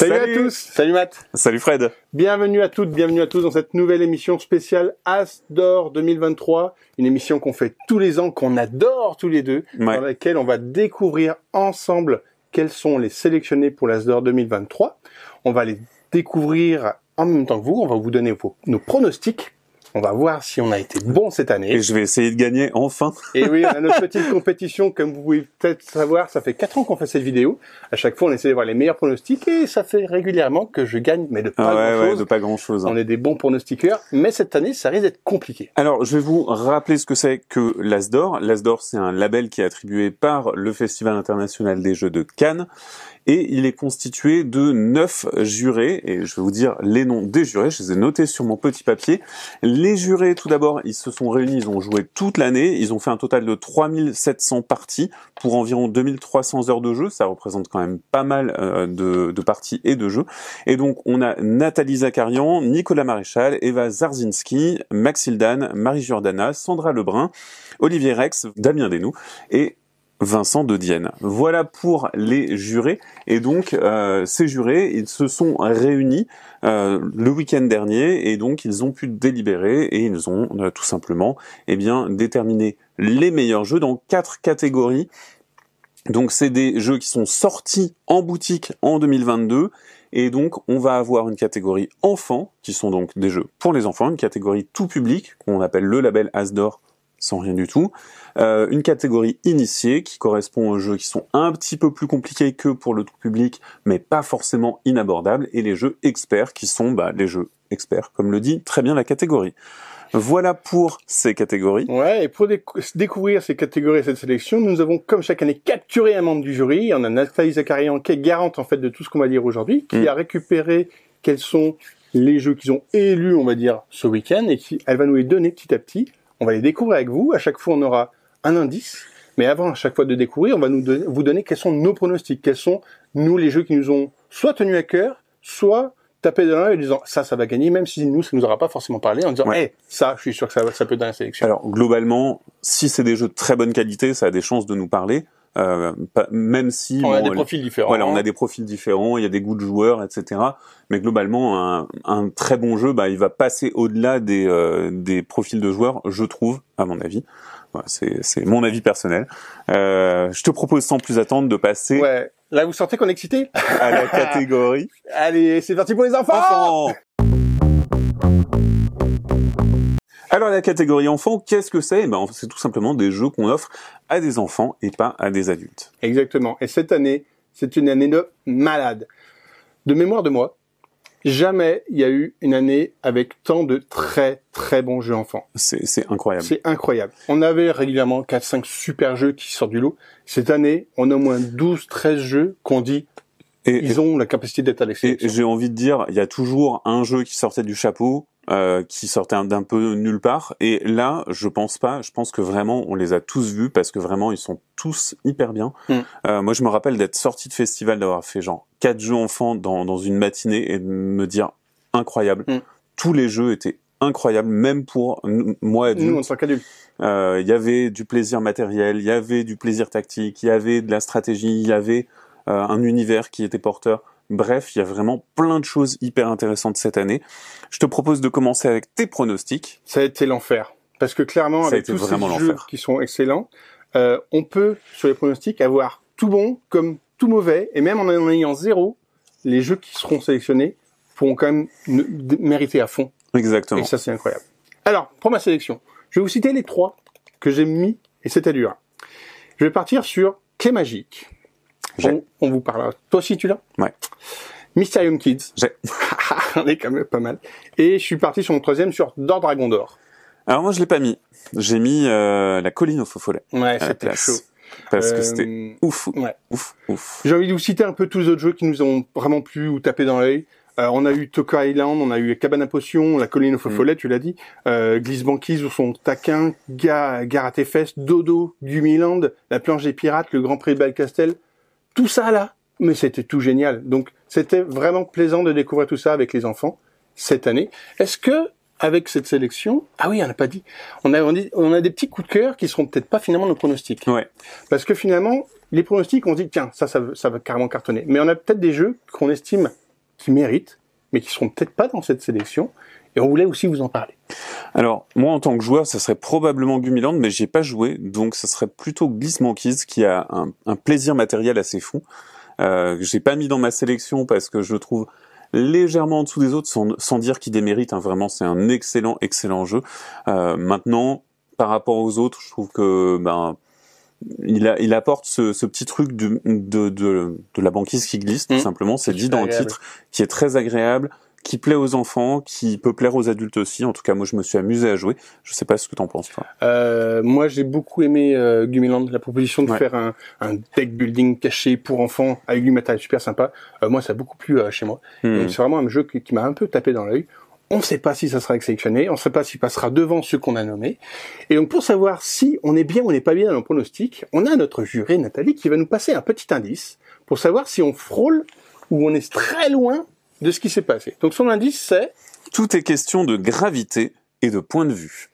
Salut, à tous. Salut Matt. Salut Fred. Bienvenue à toutes, bienvenue à tous dans cette nouvelle émission spéciale As d'Or 2023, une émission qu'on fait tous les ans, qu'on adore tous les deux, dans laquelle on va découvrir ensemble quels sont les sélectionnés pour l'As d'Or 2023. On va les découvrir en même temps que vous, on va vous donner nos pronostics on va voir si on a été bon cette année. Et je vais essayer de gagner enfin. Et oui, on a notre petite compétition, comme vous pouvez peut-être savoir, ça fait quatre ans qu'on fait cette vidéo. À chaque fois, on essaie de voir les meilleurs pronostics et ça fait régulièrement que je gagne, mais de pas ah grand-chose. de pas grand-chose. On est des bons pronostiqueurs, mais cette année, ça risque d'être compliqué. Alors, je vais vous rappeler ce que c'est que l'Asdor. L'Asdor, c'est un label qui est attribué par le Festival international des jeux de Cannes et il est constitué de neuf jurés, et je vais vous dire les noms des jurés, je les ai notés sur mon petit papier. Les jurés, tout d'abord, ils se sont réunis, ils ont joué toute l'année, ils ont fait un total de 3700 parties pour environ 2300 heures de jeu, ça représente quand même pas mal euh, de, parties et de jeux. Et donc on a Nathalie Zakarian, Nicolas Maréchal, Eva Zarzinski, Maxildan, Marie Jordana, Sandra Lebrun, Olivier Rex, Damien Desnoux et Vincent de Dienne. Voilà pour les jurés. Et donc, euh, ces jurés, ils se sont réunis euh, le week-end dernier et donc ils ont pu délibérer et ils ont euh, tout simplement eh bien, déterminé les meilleurs jeux dans quatre catégories. Donc, c'est des jeux qui sont sortis en boutique en 2022. Et donc, on va avoir une catégorie enfants, qui sont donc des jeux pour les enfants, une catégorie tout public, qu'on appelle le label Asdor sans rien du tout. Euh, une catégorie initiée qui correspond aux jeux qui sont un petit peu plus compliqués que pour le tout public, mais pas forcément inabordables, et les jeux experts qui sont bah, les jeux experts, comme le dit très bien la catégorie. Voilà pour ces catégories. Ouais, et pour découvrir ces catégories et cette sélection, nous avons comme chaque année capturé un membre du jury. On a Nathalie Zakarian qui est garante en fait de tout ce qu'on va dire aujourd'hui, qui mm. a récupéré quels sont les jeux qu'ils ont élus, on va dire, ce week-end, et qui, elle va nous les donner petit à petit. On va les découvrir avec vous. À chaque fois, on aura un indice. Mais avant, à chaque fois de découvrir, on va nous vous donner quels sont nos pronostics, quels sont, nous, les jeux qui nous ont soit tenus à cœur, soit tapé de l'un en disant ça, ça va gagner, même si nous, ça nous aura pas forcément parlé, en disant, ouais. ça, je suis sûr que ça, ça peut être dans la sélection. Alors, globalement, si c'est des jeux de très bonne qualité, ça a des chances de nous parler. Euh, même si on a des profils différents. Voilà, on a des profils différents, il y a des goûts de joueurs, etc. Mais globalement, un, un très bon jeu, bah, il va passer au-delà des, euh, des profils de joueurs, je trouve, à mon avis. Voilà, c'est mon avis personnel. Euh, je te propose sans plus attendre de passer. Ouais. Là, vous sentez qu'on est excité À la catégorie. Allez, c'est parti pour les enfants. enfants alors la catégorie enfants, qu'est-ce que c'est? Ben, C'est tout simplement des jeux qu'on offre à des enfants et pas à des adultes. Exactement. Et cette année, c'est une année de malade. De mémoire de moi, jamais il y a eu une année avec tant de très très bons jeux enfants. C'est incroyable. C'est incroyable. On avait régulièrement 4-5 super jeux qui sortent du lot. Cette année, on a au moins 12-13 jeux qu'on dit et, ils ont la capacité d'être à l'exception. Et j'ai envie de dire, il y a toujours un jeu qui sortait du chapeau, euh, qui sortait d'un peu nulle part. Et là, je pense pas. Je pense que vraiment, on les a tous vus parce que vraiment, ils sont tous hyper bien. Mm. Euh, moi, je me rappelle d'être sorti de festival, d'avoir fait genre quatre jeux enfants dans, dans une matinée et de me dire incroyable. Mm. Tous les jeux étaient incroyables, même pour moi adulte. Euh, il y avait du plaisir matériel, il y avait du plaisir tactique, il y avait de la stratégie, il y avait un univers qui était porteur. Bref, il y a vraiment plein de choses hyper intéressantes cette année. Je te propose de commencer avec tes pronostics. Ça a été l'enfer. Parce que clairement, avec tous ces jeux qui sont excellents, euh, on peut, sur les pronostics, avoir tout bon comme tout mauvais, et même en en ayant zéro, les jeux qui seront sélectionnés pourront quand même mériter à fond. Exactement. Et ça, c'est incroyable. Alors, pour ma sélection, je vais vous citer les trois que j'ai mis, et c'était dur. Je vais partir sur Clé Magique. On, on, vous parlera. Toi aussi, tu l'as? Ouais. Mysterium Kids. J'ai. on est quand même pas mal. Et je suis parti sur mon troisième sur Dor Dragon d'Or. Alors moi, je l'ai pas mis. J'ai mis euh, la colline au faux follet. Ouais, c'était chaud. Parce que c'était euh, ouf, ouais. ouf, ouf. J'ai envie de vous citer un peu tous les autres jeux qui nous ont vraiment plu ou tapé dans l'œil. Euh, on a eu Toko Island, on a eu Cabana Potion, la colline au faux mm. follet, tu l'as dit, euh, Glisse Banquise ou son taquin, Ga à Dodo, Gumiland, la planche des pirates, le Grand Prix de Balcastel, tout ça là, mais c'était tout génial. Donc c'était vraiment plaisant de découvrir tout ça avec les enfants cette année. Est-ce que avec cette sélection, ah oui, on n'a pas dit, on a, on a des petits coups de cœur qui seront peut-être pas finalement nos pronostics. Ouais. Parce que finalement, les pronostics, on dit tiens, ça, ça, ça va carrément cartonner. Mais on a peut-être des jeux qu'on estime qui méritent, mais qui seront peut-être pas dans cette sélection. Et on voulait aussi vous en parler. Alors, moi, en tant que joueur, ça serait probablement Gumiland, mais j'y ai pas joué, donc ça serait plutôt Gliss Monkeys, qui a un, un plaisir matériel assez fou. Euh, j'ai pas mis dans ma sélection parce que je le trouve légèrement en dessous des autres, sans, sans dire qu'il démérite. Hein. Vraiment, c'est un excellent, excellent jeu. Euh, maintenant, par rapport aux autres, je trouve que ben il, a, il apporte ce, ce petit truc de, de, de, de, la banquise qui glisse, tout Mmh. simplement. C'est dit dans le titre, qui est très agréable, qui plaît aux enfants, qui peut plaire aux adultes aussi. En tout cas, moi, je me suis amusé à jouer. Je sais pas ce que t'en penses, toi. Euh, moi, j'ai beaucoup aimé euh, Gumiland, la proposition de Ouais. faire un, un deck building caché pour enfants avec du matériel super sympa. Euh, moi, ça a beaucoup plu euh, chez moi. Hmm. C'est vraiment un jeu qui, qui m'a un peu tapé dans l'œil. On ne sait pas si ça sera sélectionné, on ne sait pas s'il passera devant ceux qu'on a nommés. Et donc, pour savoir si on est bien ou on n'est pas bien dans le pronostic, on a notre juré, Nathalie, qui va nous passer un petit indice pour savoir si on frôle ou on est très loin de ce qui s'est passé. Donc, son indice, c'est... Tout est question de gravité et de point de vue.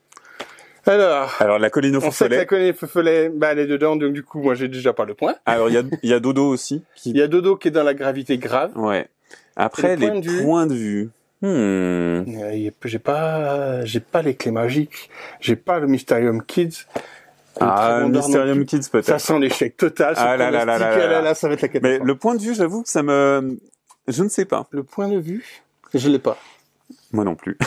Alors, Alors, la colline au on sait que la connaît Feufelet, bah, elle est dedans, donc du coup, moi, j'ai déjà pas le point. Alors, il y a, il y a Dodo aussi. Qui... Il y a Dodo qui est dans la gravité grave. Ouais. Après, Et le point les de vue points de vue. Hmm. J'ai pas, j'ai pas les clés magiques. J'ai pas le Mysterium Kids. Ah, Mysterium. Kids Ça peut-être. sent l'échec total. Ah là là là là là là. Là, ça va être la Mais le point de vue, j'avoue que ça me... Je ne sais pas. Le point de vue, je l'ai pas. Moi non plus.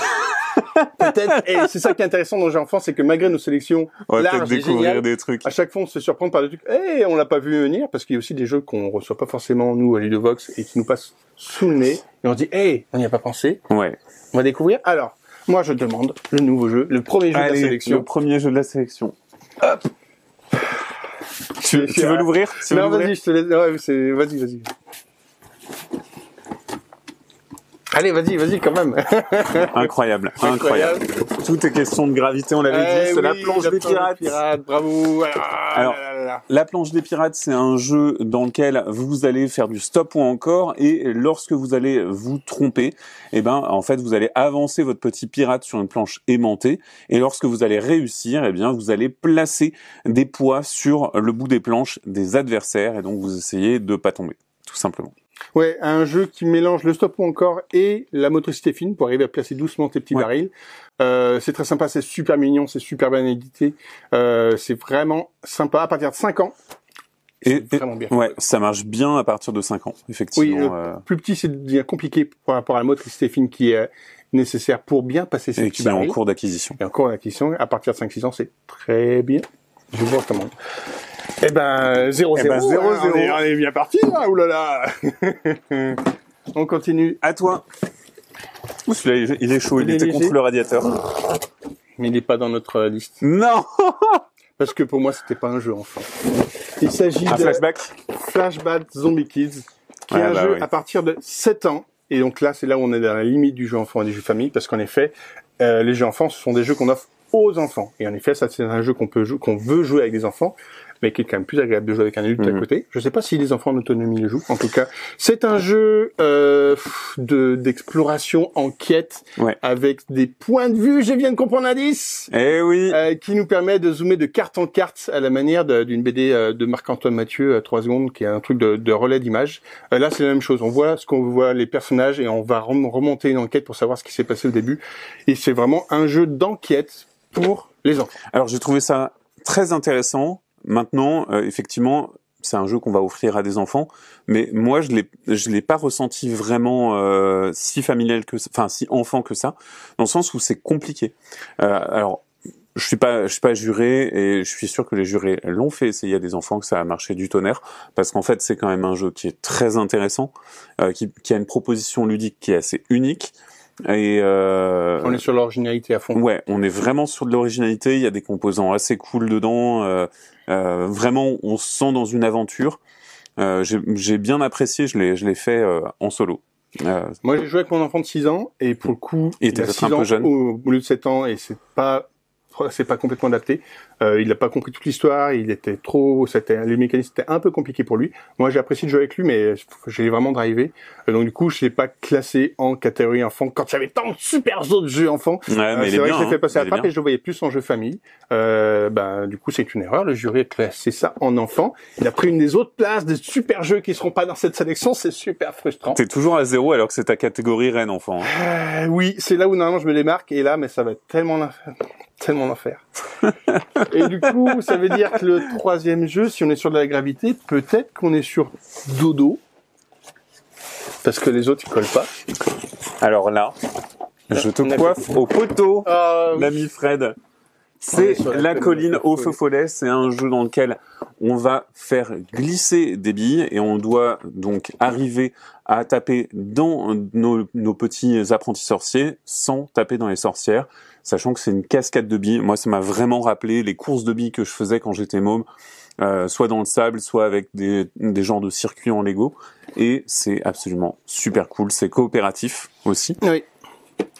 Peut-être. et c'est ça qui est intéressant dans enfants, c'est que malgré nos sélections On va larges découvrir géniales, des trucs. à chaque fois on se surprend par des trucs. Eh, on l'a pas vu venir parce qu'il y a aussi des jeux qu'on reçoit pas forcément nous à Ludovox et qui nous passent sous le nez et on se dit, hey, on n'y a pas pensé. Ouais. On va découvrir. Alors, moi je demande le nouveau jeu, le premier jeu de la sélection. le premier jeu de la sélection. Tu, tu veux l'ouvrir? Non, vas-y, je te laisse. Ouais, vas-y, vas-y. Allez, vas-y, vas-y, quand même. Incroyable, incroyable. Tout est question de gravité, on l'avait Eh dit, c'est la planche des pirates. bravo. Ah, Alors, là, là, là. La planche des pirates, c'est un jeu dans lequel vous allez faire du stop ou encore, et lorsque vous allez vous tromper, eh ben, en fait, vous allez avancer votre petit pirate sur une planche aimantée, et lorsque vous allez réussir, eh bien, vous allez placer des poids sur le bout des planches des adversaires, et donc vous essayez de pas tomber, tout simplement. Ouais, un jeu qui mélange le stop ou encore et la motricité fine pour arriver à placer doucement tes petits Ouais. barils. Euh, c'est très sympa, c'est super mignon, c'est super bien édité. Euh, c'est vraiment sympa à partir de 5 ans. Et, vraiment bien. ouais, ça marche bien à partir de 5 ans, effectivement. Oui, euh, Plus petit, c'est devient compliqué par rapport à la motricité fine qui est nécessaire pour bien passer ses et petits qui est en cours d'acquisition. Et encore la question, à partir de 5-6 ans, c'est très bien. Je vous recommande. Eh ben, 0-0. Eh ben, 0-0. hein, On est, on est bien parti, là. Oulala. on continue. À toi. Ouh, celui-là, il est- il est chaud, il, Il est était léger. contre le radiateur. Mais il n'est pas dans notre euh, liste. Non Parce que pour moi, c'était pas un jeu enfant. Il s'agit Un de flashback Flashback Zombie Kids, qui est un bah jeu oui. à partir de 7 ans. Et donc là, c'est là où on est dans la limite du jeu enfant et du jeu famille, parce qu'en effet, euh, les jeux enfants, ce sont des jeux qu'on offre aux enfants. Et en effet, ça, c'est un jeu qu'on peut jouer, qu'on veut jouer avec des enfants, mais qui est quand même plus agréable de jouer avec un adulte à Mhm. côté. Je sais pas si les enfants en autonomie le jouent. En tout cas, c'est un jeu euh, de d'exploration, enquête, Ouais. avec des points de vue. Je viens de comprendre l'indice. Eh oui Euh, qui nous permet de zoomer de carte en carte à la manière d'une BD euh, de Marc-Antoine Mathieu à 3 secondes, qui est un truc de, de relais d'image. Euh, là, c'est la même chose. On voit ce qu'on voit les personnages et on va rem- remonter une enquête pour savoir ce qui s'est passé au début. Et c'est vraiment un jeu d'enquête pour les enfants. Alors j'ai trouvé ça très intéressant. Maintenant, euh, effectivement, c'est un jeu qu'on va offrir à des enfants, mais moi je l'ai je l'ai pas ressenti vraiment euh, si familial que enfin si enfant que ça, dans le sens où c'est compliqué. Euh, alors je suis pas je suis pas juré et je suis sûr que les jurés l'ont fait essayer à des enfants que ça a marché du tonnerre parce qu'en fait c'est quand même un jeu qui est très intéressant, euh, qui, qui a une proposition ludique qui est assez unique et euh, On est sur l'originalité à fond. Ouais, on est vraiment sur de l'originalité. Il y a des composants assez cool dedans. euh, euh, vraiment, on se sent dans une aventure. Euh, J'ai bien apprécié. Je l'ai, je l'ai fait euh, en solo. Euh, Moi, j'ai joué avec mon enfant de 6 ans et pour le coup, Il il, a peut-être 6 un peu ans jeune. au, au lieu de 7 ans et c'est pas c'est pas complètement adapté. Euh, il n'a pas compris toute l'histoire, il était trop, c'était, les mécanismes étaient un peu compliqués pour lui. Moi, j'ai apprécié de jouer avec lui, mais j'ai vraiment drivé. Euh, donc du coup, je l'ai pas classé en catégorie enfant quand il y avait tant de super autres jeux enfants. Ouais, Euh, c'est est vrai bien, que je l'ai fait hein. passer à Il est trappe et je le voyais plus en jeu famille. Euh, ben, du coup, c'est une erreur. Le jury a classé ça en enfant. Il a pris une des autres places des super jeux qui seront pas dans cette sélection. C'est super frustrant. T'es toujours à zéro alors que c'est ta catégorie reine enfant. hein. Euh, oui, c'est là où normalement je me démarque et là, mais ça va être tellement. Tellement l'enfer. et du coup, ça veut dire que le troisième jeu, si on est sur de la gravité, peut-être qu'on est sur Dodo. Parce que les autres, ils collent pas. Alors là, je te coiffe au poteau, Ah, l'ami Fred. C'est la la colline au feu follet. C'est un jeu dans lequel on va faire glisser des billes et on doit donc arriver à taper dans nos, nos petits apprentis sorciers sans taper dans les sorcières, sachant que c'est une cascade de billes. Moi, ça m'a vraiment rappelé les courses de billes que je faisais quand j'étais môme, euh, soit dans le sable, soit avec des, des genres de circuits en Lego. Et c'est absolument super cool. C'est coopératif aussi. Oui,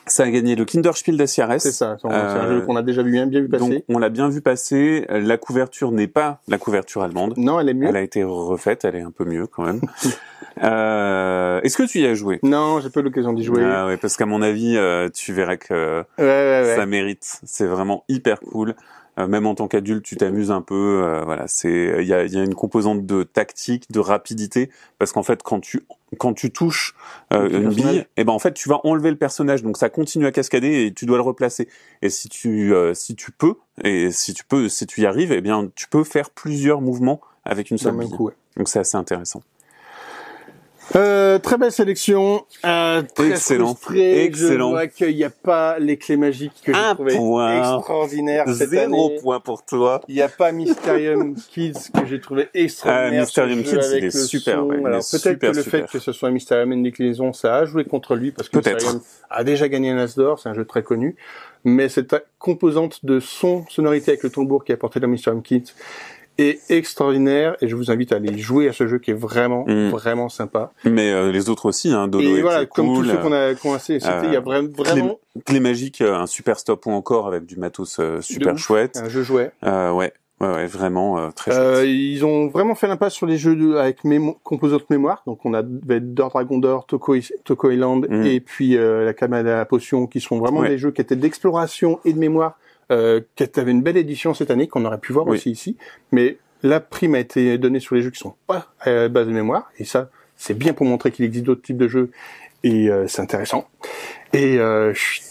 Ça a gagné le Kinderspiel des CRS. c'est ça. C'est un Euh, jeu qu'on a déjà vu, bien, bien vu passer. Donc, on l'a bien vu passer. La couverture n'est pas la couverture allemande. non, elle est mieux. Elle a été refaite. Elle est un peu mieux quand même. euh, Est-ce que tu y as joué? Non, j'ai pas eu l'occasion d'y jouer. Ah ouais, parce qu'à mon avis, euh, tu verrais que Ouais, ouais, ouais. ça mérite. C'est vraiment hyper cool. Euh, même en tant qu'adulte, tu t'amuses un peu. voilà, c'est il y a, il y a une composante de tactique, de rapidité, parce qu'en fait, quand tu quand tu touches euh, une bille, et ben en fait, tu vas enlever le personnage, donc ça continue à cascader et tu dois le replacer. Et si tu euh, si tu peux et si tu peux si tu y arrives, eh bien tu peux faire plusieurs mouvements avec une seule bille. coup, ouais. Donc c'est assez intéressant. Euh, très belle sélection. Euh, très Excellent. frustré. Excellent. Je vois qu'il n'y a pas les clés magiques que j'ai Un trouvé point. extraordinaires cette Zéro année. point pour toi. Il n'y a pas Mysterium Kids que j'ai trouvé extraordinaire. Ah, Mysterium Kids, il est super, ouais, Alors peut-être que le super. fait que ce soit un Mysterium une déclinaison, ça a joué contre lui parce que. Mysterium a déjà gagné un As d'or, c'est un jeu très connu. Mais cette composante de son, sonorité avec le tambour qui est apporté dans Mysterium Kids est extraordinaire et je vous invite à aller jouer à ce jeu qui est vraiment, Mm. vraiment sympa. Mais euh, les autres aussi, hein, Dodo et était voilà, comme cool. tous ceux qu'on a a cités, il y a euh, vra- vraiment Clé magique, euh, un super stop ou encore avec du matos euh, super ouf. chouette. un jeu jouet. Euh, ouais, ouais, ouais, vraiment euh, très Euh, chouette. ils ont vraiment fait l'impasse sur les jeux de, avec mémo composante mémoire. Donc on a Dor Dragon d'Or, Toko, Toko Island Mm. et puis euh, la Kamada la Potion qui sont vraiment Ouais. des jeux qui étaient d'exploration et de mémoire, euh, qui avaient une belle édition cette année qu'on aurait pu voir Oui. aussi ici. Mais la prime a été donnée sur les jeux qui sont pas à la base de mémoire et ça c'est bien pour montrer qu'il existe d'autres types de jeux et euh, c'est intéressant. Et euh, je suis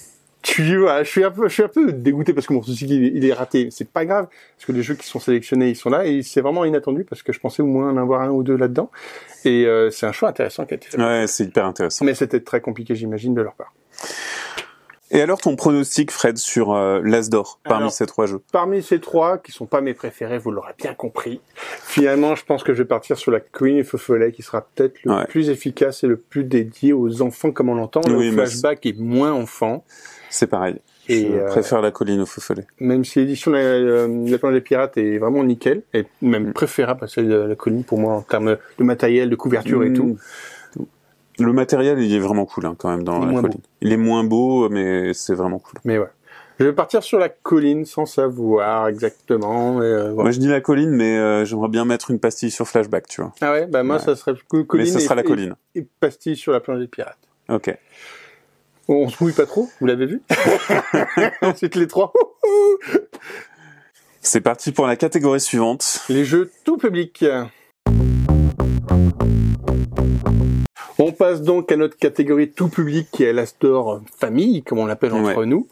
je suis, un peu, je suis un peu dégoûté parce que mon souci il, est- il est raté. C'est pas grave parce que les jeux qui sont sélectionnés, ils sont là et c'est vraiment inattendu parce que je pensais au moins en avoir un ou deux là-dedans. Et euh, c'est un choix intéressant qui a été fait. Ouais, c'est hyper intéressant. Mais c'était très compliqué, j'imagine, de leur part. Et alors ton pronostic, Fred, sur euh, l'As d'or parmi Alors- ces trois jeux? Parmi ces trois, qui sont pas mes préférés, vous l'aurez bien compris. Finalement, je pense que je vais partir sur la Queen et Feu Follet, qui sera peut-être le Ouais. plus efficace et le plus dédié aux enfants, comme on l'entend. Oui, le flashback est moins enfant. C'est pareil. Et, je euh, préfère la colline au feu follet. même si l'édition de la, euh, la planète des pirates est vraiment nickel, et même Mm. préférable à celle de la colline pour moi en termes de matériel, de couverture et Mm. tout. Le matériel, il est vraiment cool hein, quand même dans Il est la colline. Il est moins beau, mais c'est vraiment cool. Mais ouais. Je vais partir sur la colline sans savoir exactement. euh, voilà. Moi, je dis la colline, mais euh, j'aimerais bien mettre une pastille sur flashback, tu vois. Ah ouais, bah moi Ouais. ça serait co- colline mais et- sera la colline. Et, pastille sur la planète des pirates. Ok. On se mouille pas trop, vous l'avez vu? Ensuite les trois. C'est parti pour la catégorie suivante. Les jeux tout public. On passe donc à notre catégorie tout public qui est la store famille, comme on l'appelle entre Ouais. nous,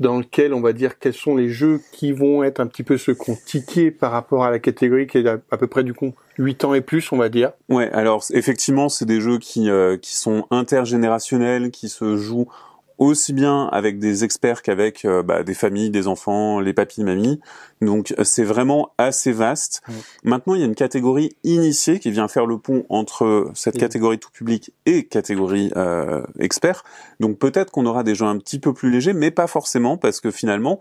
dans lequel on va dire quels sont les jeux qui vont être un petit peu ceux qu'on tiqué par rapport à la catégorie qui est à, à peu près du coup 8 ans et plus, on va dire. Ouais, alors effectivement, c'est des jeux qui euh, qui sont intergénérationnels, qui se jouent aussi bien avec des experts qu'avec euh, bah, des familles, des enfants, les papis, mamies. Donc c'est vraiment assez vaste. Maintenant, il y a une catégorie initiée qui vient faire le pont entre cette Oui. catégorie tout public et catégorie euh, expert. Donc peut-être qu'on aura des jeux un petit peu plus légers, mais pas forcément parce que finalement.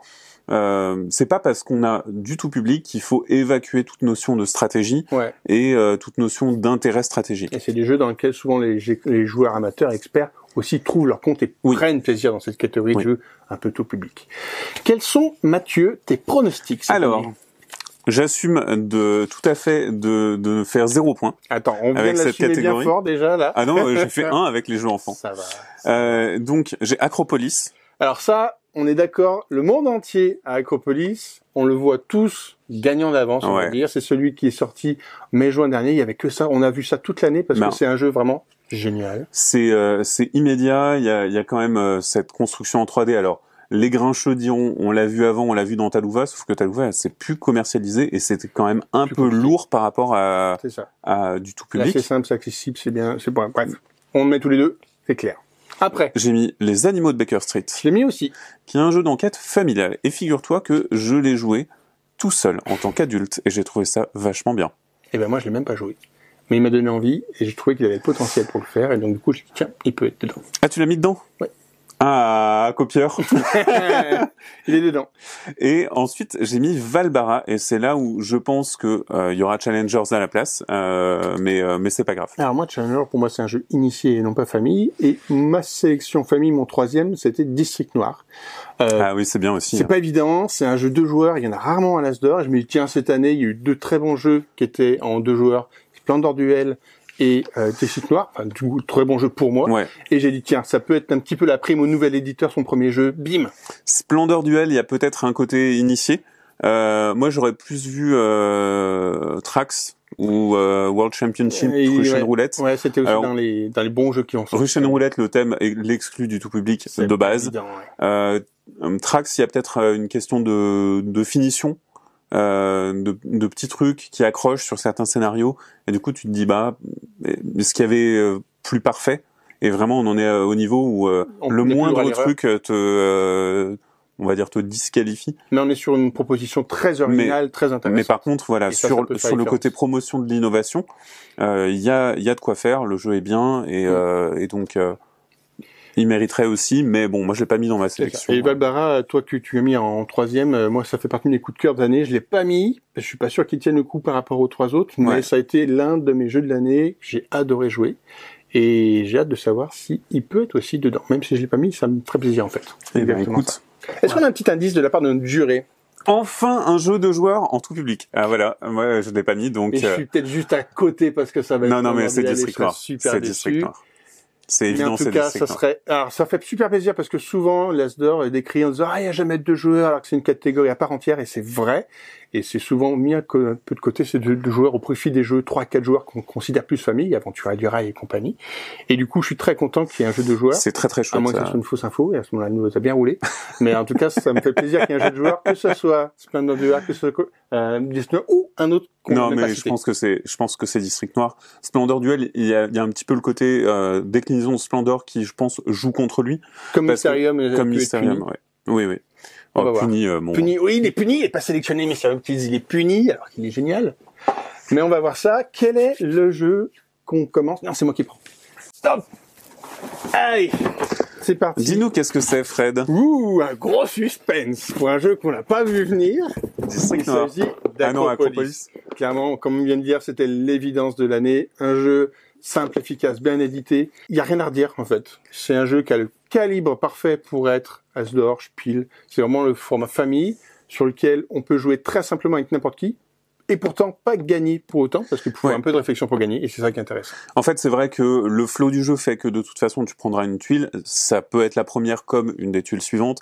Euh, c'est pas parce qu'on a du tout public qu'il faut évacuer toute notion de stratégie Ouais. et euh, toute notion d'intérêt stratégique. Et c'est des jeux dans lesquels souvent les, les joueurs amateurs experts aussi trouvent leur compte et Oui. prennent plaisir dans cette catégorie Oui. de jeux un peu tout public. Quels sont, Mathieu, tes pronostics Alors, J'assume de tout à fait de, de faire zéro point. Attends, on vient avec cette l'assumer bien catégorie. fort déjà là. Ah non, j'ai fait un avec les jeux enfants. Ça va. Euh, donc j'ai Acropolis. Alors ça, on est d'accord, le monde entier à Acropolis, on le voit tous gagnant d'avance, on va dire. C'est celui qui est sorti mai-juin dernier, il y avait que ça. On a vu ça toute l'année parce Ben. que c'est un jeu vraiment génial. C'est euh, c'est immédiat. Il y a, il y a quand même euh, cette construction en 3D. Alors les grincheux diront, on l'a vu avant, on l'a vu dans Talouva, sauf que Talouva c'est plus commercialisé et c'était quand même un Plus peu compliqué. lourd par rapport à, ça. à du tout public. c'est simple, c'est accessible, c'est bien, c'est bon. Bref, on le met tous les deux, c'est clair. Après, J'ai mis Les Animaux de Baker Street, je l'ai mis aussi. qui est un jeu d'enquête familial. Et figure-toi que je l'ai joué tout seul en tant qu'adulte et j'ai trouvé ça vachement bien. Et ben moi, je l'ai même pas joué. Mais il m'a donné envie et j'ai trouvé qu'il avait le potentiel pour le faire. Et donc, du coup, j'ai dit, tiens, il peut être dedans. Ah, tu l'as mis dedans? Ouais. Ah, copieur. il est dedans. Et ensuite, j'ai mis Valbara, et c'est là où je pense que euh, il y aura Challengers à la place, euh, mais euh, mais c'est pas grave. Alors moi, Challenger, pour moi, c'est un jeu initié et non pas famille. Et ma sélection famille, mon troisième, c'était District Noir. Euh, Ah oui, c'est bien aussi. c'est hein. pas évident, c'est un jeu deux joueurs, il y en a rarement à l'As d'Or. Je me dis, tiens, cette année, il y a eu deux très bons jeux qui étaient en deux joueurs, Splendor Duel et euh, District Noir. Enfin, du coup, très bon jeu pour moi. Ouais. Et j'ai dit, tiens, ça peut être un petit peu la prime au nouvel éditeur, son premier jeu, bim Splendor Duel, il y a peut-être un côté initié. Euh, moi, j'aurais plus vu euh, Trax ou euh, World Championship Et, Russian ouais. Roulette. Ouais, c'était aussi Alors- dans les dans les bons jeux qui ont sorti. Russian Roulette, le thème est l'exclu du tout public de base. évident, ouais. Euh, Trax, il y a peut-être euh, une question de, de finition, euh, de, de petits trucs qui accrochent sur certains scénarios, et du coup tu te dis bah, ce qu'il y avait euh, plus parfait, et vraiment on en est euh, au niveau où euh, le moindre truc euh, te, euh, on va dire te disqualifie. Mais on est sur une proposition très originale, très intéressante. Mais par contre, voilà, ça, sur, ça sur le côté promotion de l'innovation, euh, il y, a, il y a de quoi faire, le jeu est bien, et, Mm. euh, et donc euh, il mériterait aussi, mais bon, moi je l'ai pas mis dans ma sélection. Et Valbara, toi que tu as mis en troisième, euh, moi ça fait partie de mes coups de cœur de l'année. Je l'ai pas mis, je suis pas sûr qu'il tienne le coup par rapport aux trois autres, mais Ouais. ça a été l'un de mes jeux de l'année. J'ai adoré jouer. Et j'ai hâte de savoir si il peut être aussi dedans. Même si je l'ai pas mis, ça me ferait plaisir en fait. Eh ben, écoute. Est-ce qu'on a un petit indice de la part de notre juré? Enfin, un jeu de joueurs en tout public. Ah voilà, moi je l'ai pas mis donc. Et je euh, suis peut-être juste à côté parce que ça va être Non non mais vraiment c'est District Noir. C'est déçu. District Noir. C'est Mais en tout c'est cas, ça serait, alors ça fait super plaisir parce que souvent l'Asdor est décrit en disant ah il y a jamais de deux joueurs alors que c'est une catégorie à part entière et c'est vrai et c'est souvent mis un peu de côté ces deux, joueurs au profit des jeux 3 4 joueurs qu'on considère plus famille, Aventura du Rail et compagnie. Et du coup, je suis très content qu'il y ait un jeu de joueurs. C'est très très À chouette. moins que ça. ce soit une fausse info, et à ce moment-là, nous, ça a bien roulé. Mais en tout cas, ça me fait plaisir qu'il y ait un jeu de joueurs, que ce soit Splendor Duel, que ce soit euh, Disney ou un autre Non mais je pense que c'est, je pense que c'est District Noir. Splendor Duel, il y a, il y a un petit peu le côté euh, déclinaison de Splendor qui, je pense, joue contre lui, Comme que- Mysterium, euh, comme Mysterium. Ouais. Oui oui. On Oh, va voir. puni, euh, bon. Puni, oui, il est puni, il est pas sélectionné, mais c'est il est puni, alors qu'il est génial. Mais on va voir ça. Quel est le jeu qu'on commence? Non, c'est moi qui prends. Stop Allez C'est parti. Dis-nous qu'est-ce que c'est, Fred? Ouh, un gros suspense pour un jeu qu'on n'a pas vu venir. Il s'agit Ah non. Acropolis. Clairement, comme on vient de dire, c'était l'évidence de l'année. Un jeu simple, efficace, bien édité. Il y a rien à redire, en fait. C'est un jeu qui a le calibre parfait pour être Asdor, Spiel. C'est vraiment le format famille sur lequel on peut jouer très simplement avec n'importe qui. Et pourtant, pas gagner pour autant, parce qu'il faut Ouais. un peu de réflexion pour gagner, et c'est ça qui est intéressant. En fait, c'est vrai que le flow du jeu fait que de toute façon, tu prendras une tuile. Ça peut être la première comme une des tuiles suivantes.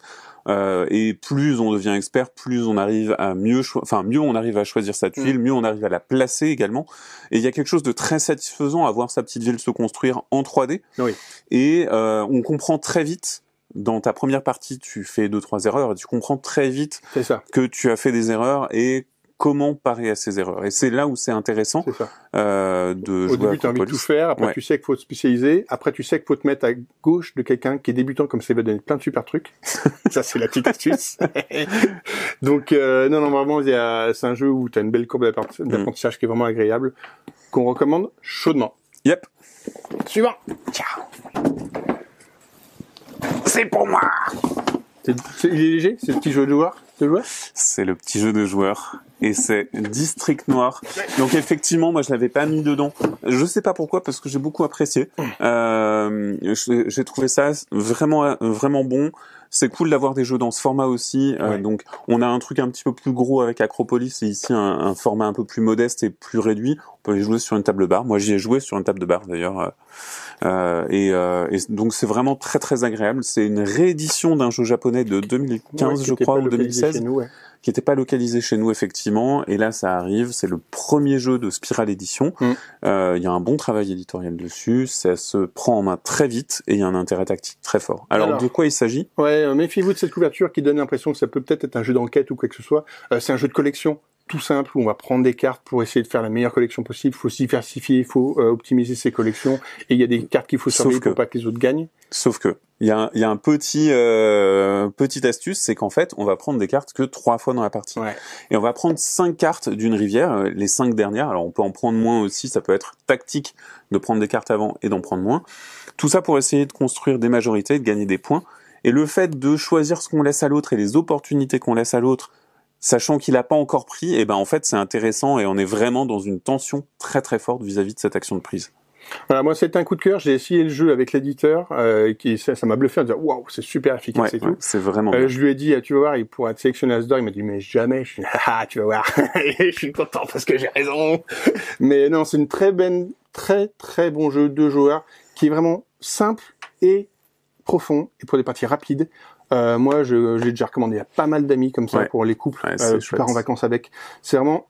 Euh, et plus on devient expert, plus on arrive à mieux, enfin mieux on arrive à choisir sa tuile, mieux on arrive à la placer également. Et il y a quelque chose de très satisfaisant à voir sa petite ville se construire en 3D. Oui. Et euh, on comprend très vite. Dans ta première partie, tu fais deux trois erreurs et tu comprends très vite ça, que tu as fait des erreurs et comment parer à ces erreurs. Et c'est là où c'est intéressant euh, de Au jouer début, tu as envie de tout faire. Après, Ouais. tu sais qu'il faut te spécialiser. Après, tu sais qu'il faut te mettre à gauche de quelqu'un qui est débutant, comme ça il va donner plein de super trucs. ça, c'est la petite astuce. Donc, euh, non, non, vraiment, c'est un jeu où tu as une belle courbe Mm. d'apprentissage qui est vraiment agréable, qu'on recommande chaudement. Yep. Suivant. Ciao. C'est pour moi. Il est léger, c'est le petit jeu de joueur? C'est le petit jeu de joueur et c'est District Noir. Donc effectivement, moi je l'avais pas mis dedans. Je sais pas pourquoi parce que j'ai beaucoup apprécié. Euh, j'ai trouvé ça vraiment vraiment bon. C'est cool d'avoir des jeux dans ce format aussi. Euh, donc, on a un truc un petit peu plus gros avec Acropolis et ici un, un, format un peu plus modeste et plus réduit. On peut y jouer sur une table bar. Moi, j'y ai joué sur une table de bar d'ailleurs. Euh, euh et, euh, et, donc, c'est vraiment très très agréable. C'est une réédition d'un jeu japonais de 2015, je crois, ou 2016. Nous, qui n'était pas localisé chez nous effectivement. Et là, ça arrive. C'est le premier jeu de Spiral Edition. Mm. Euh, il y a un bon travail éditorial dessus. Ça se prend en main très vite et il y a un intérêt tactique très fort. Alors, de quoi il s'agit? Ouais, euh, méfiez-vous de cette couverture qui donne l'impression que ça peut peut-être être un jeu d'enquête ou quoi que ce soit. Euh, c'est un jeu de collection tout simple où on va prendre des cartes pour essayer de faire la meilleure collection possible. Il faut se diversifier, il faut euh, optimiser ses collections et il y a des cartes qu'il faut surveiller pour pas que les autres gagnent. Sauf que il y a un, y a un petit euh, petite astuce, c'est qu'en fait on va prendre des cartes que trois fois dans la partie ouais. et on va prendre cinq cartes d'une rivière, euh, les cinq dernières. Alors on peut en prendre moins aussi, ça peut être tactique de prendre des cartes avant et d'en prendre moins. Tout ça pour essayer de construire des majorités, de gagner des points. Et le fait de choisir ce qu'on laisse à l'autre et les opportunités qu'on laisse à l'autre sachant qu'il n'a pas encore pris, et eh ben en fait c'est intéressant et on est vraiment dans une tension très très forte vis-à-vis de cette action de prise. Voilà, moi c'était un coup de cœur. J'ai essayé le jeu avec l'éditeur, euh, qui ça m'a bluffé en disant waouh, c'est super efficace ouais, et tout. c'est vraiment. Euh, je lui ai dit, ah, tu vas voir, il pourra te sélectionner Asdor. Il m'a dit mais jamais. Je suis ah, tu vas voir. je suis content parce que j'ai raison. mais non, c'est une très belle, très très bon jeu de joueurs qui est vraiment simple et profond et pour des parties rapides. Euh, moi, j'ai déjà recommandé à pas mal d'amis comme ça ouais. pour les couples. Ouais, euh, je pars en vacances avec. C'est vraiment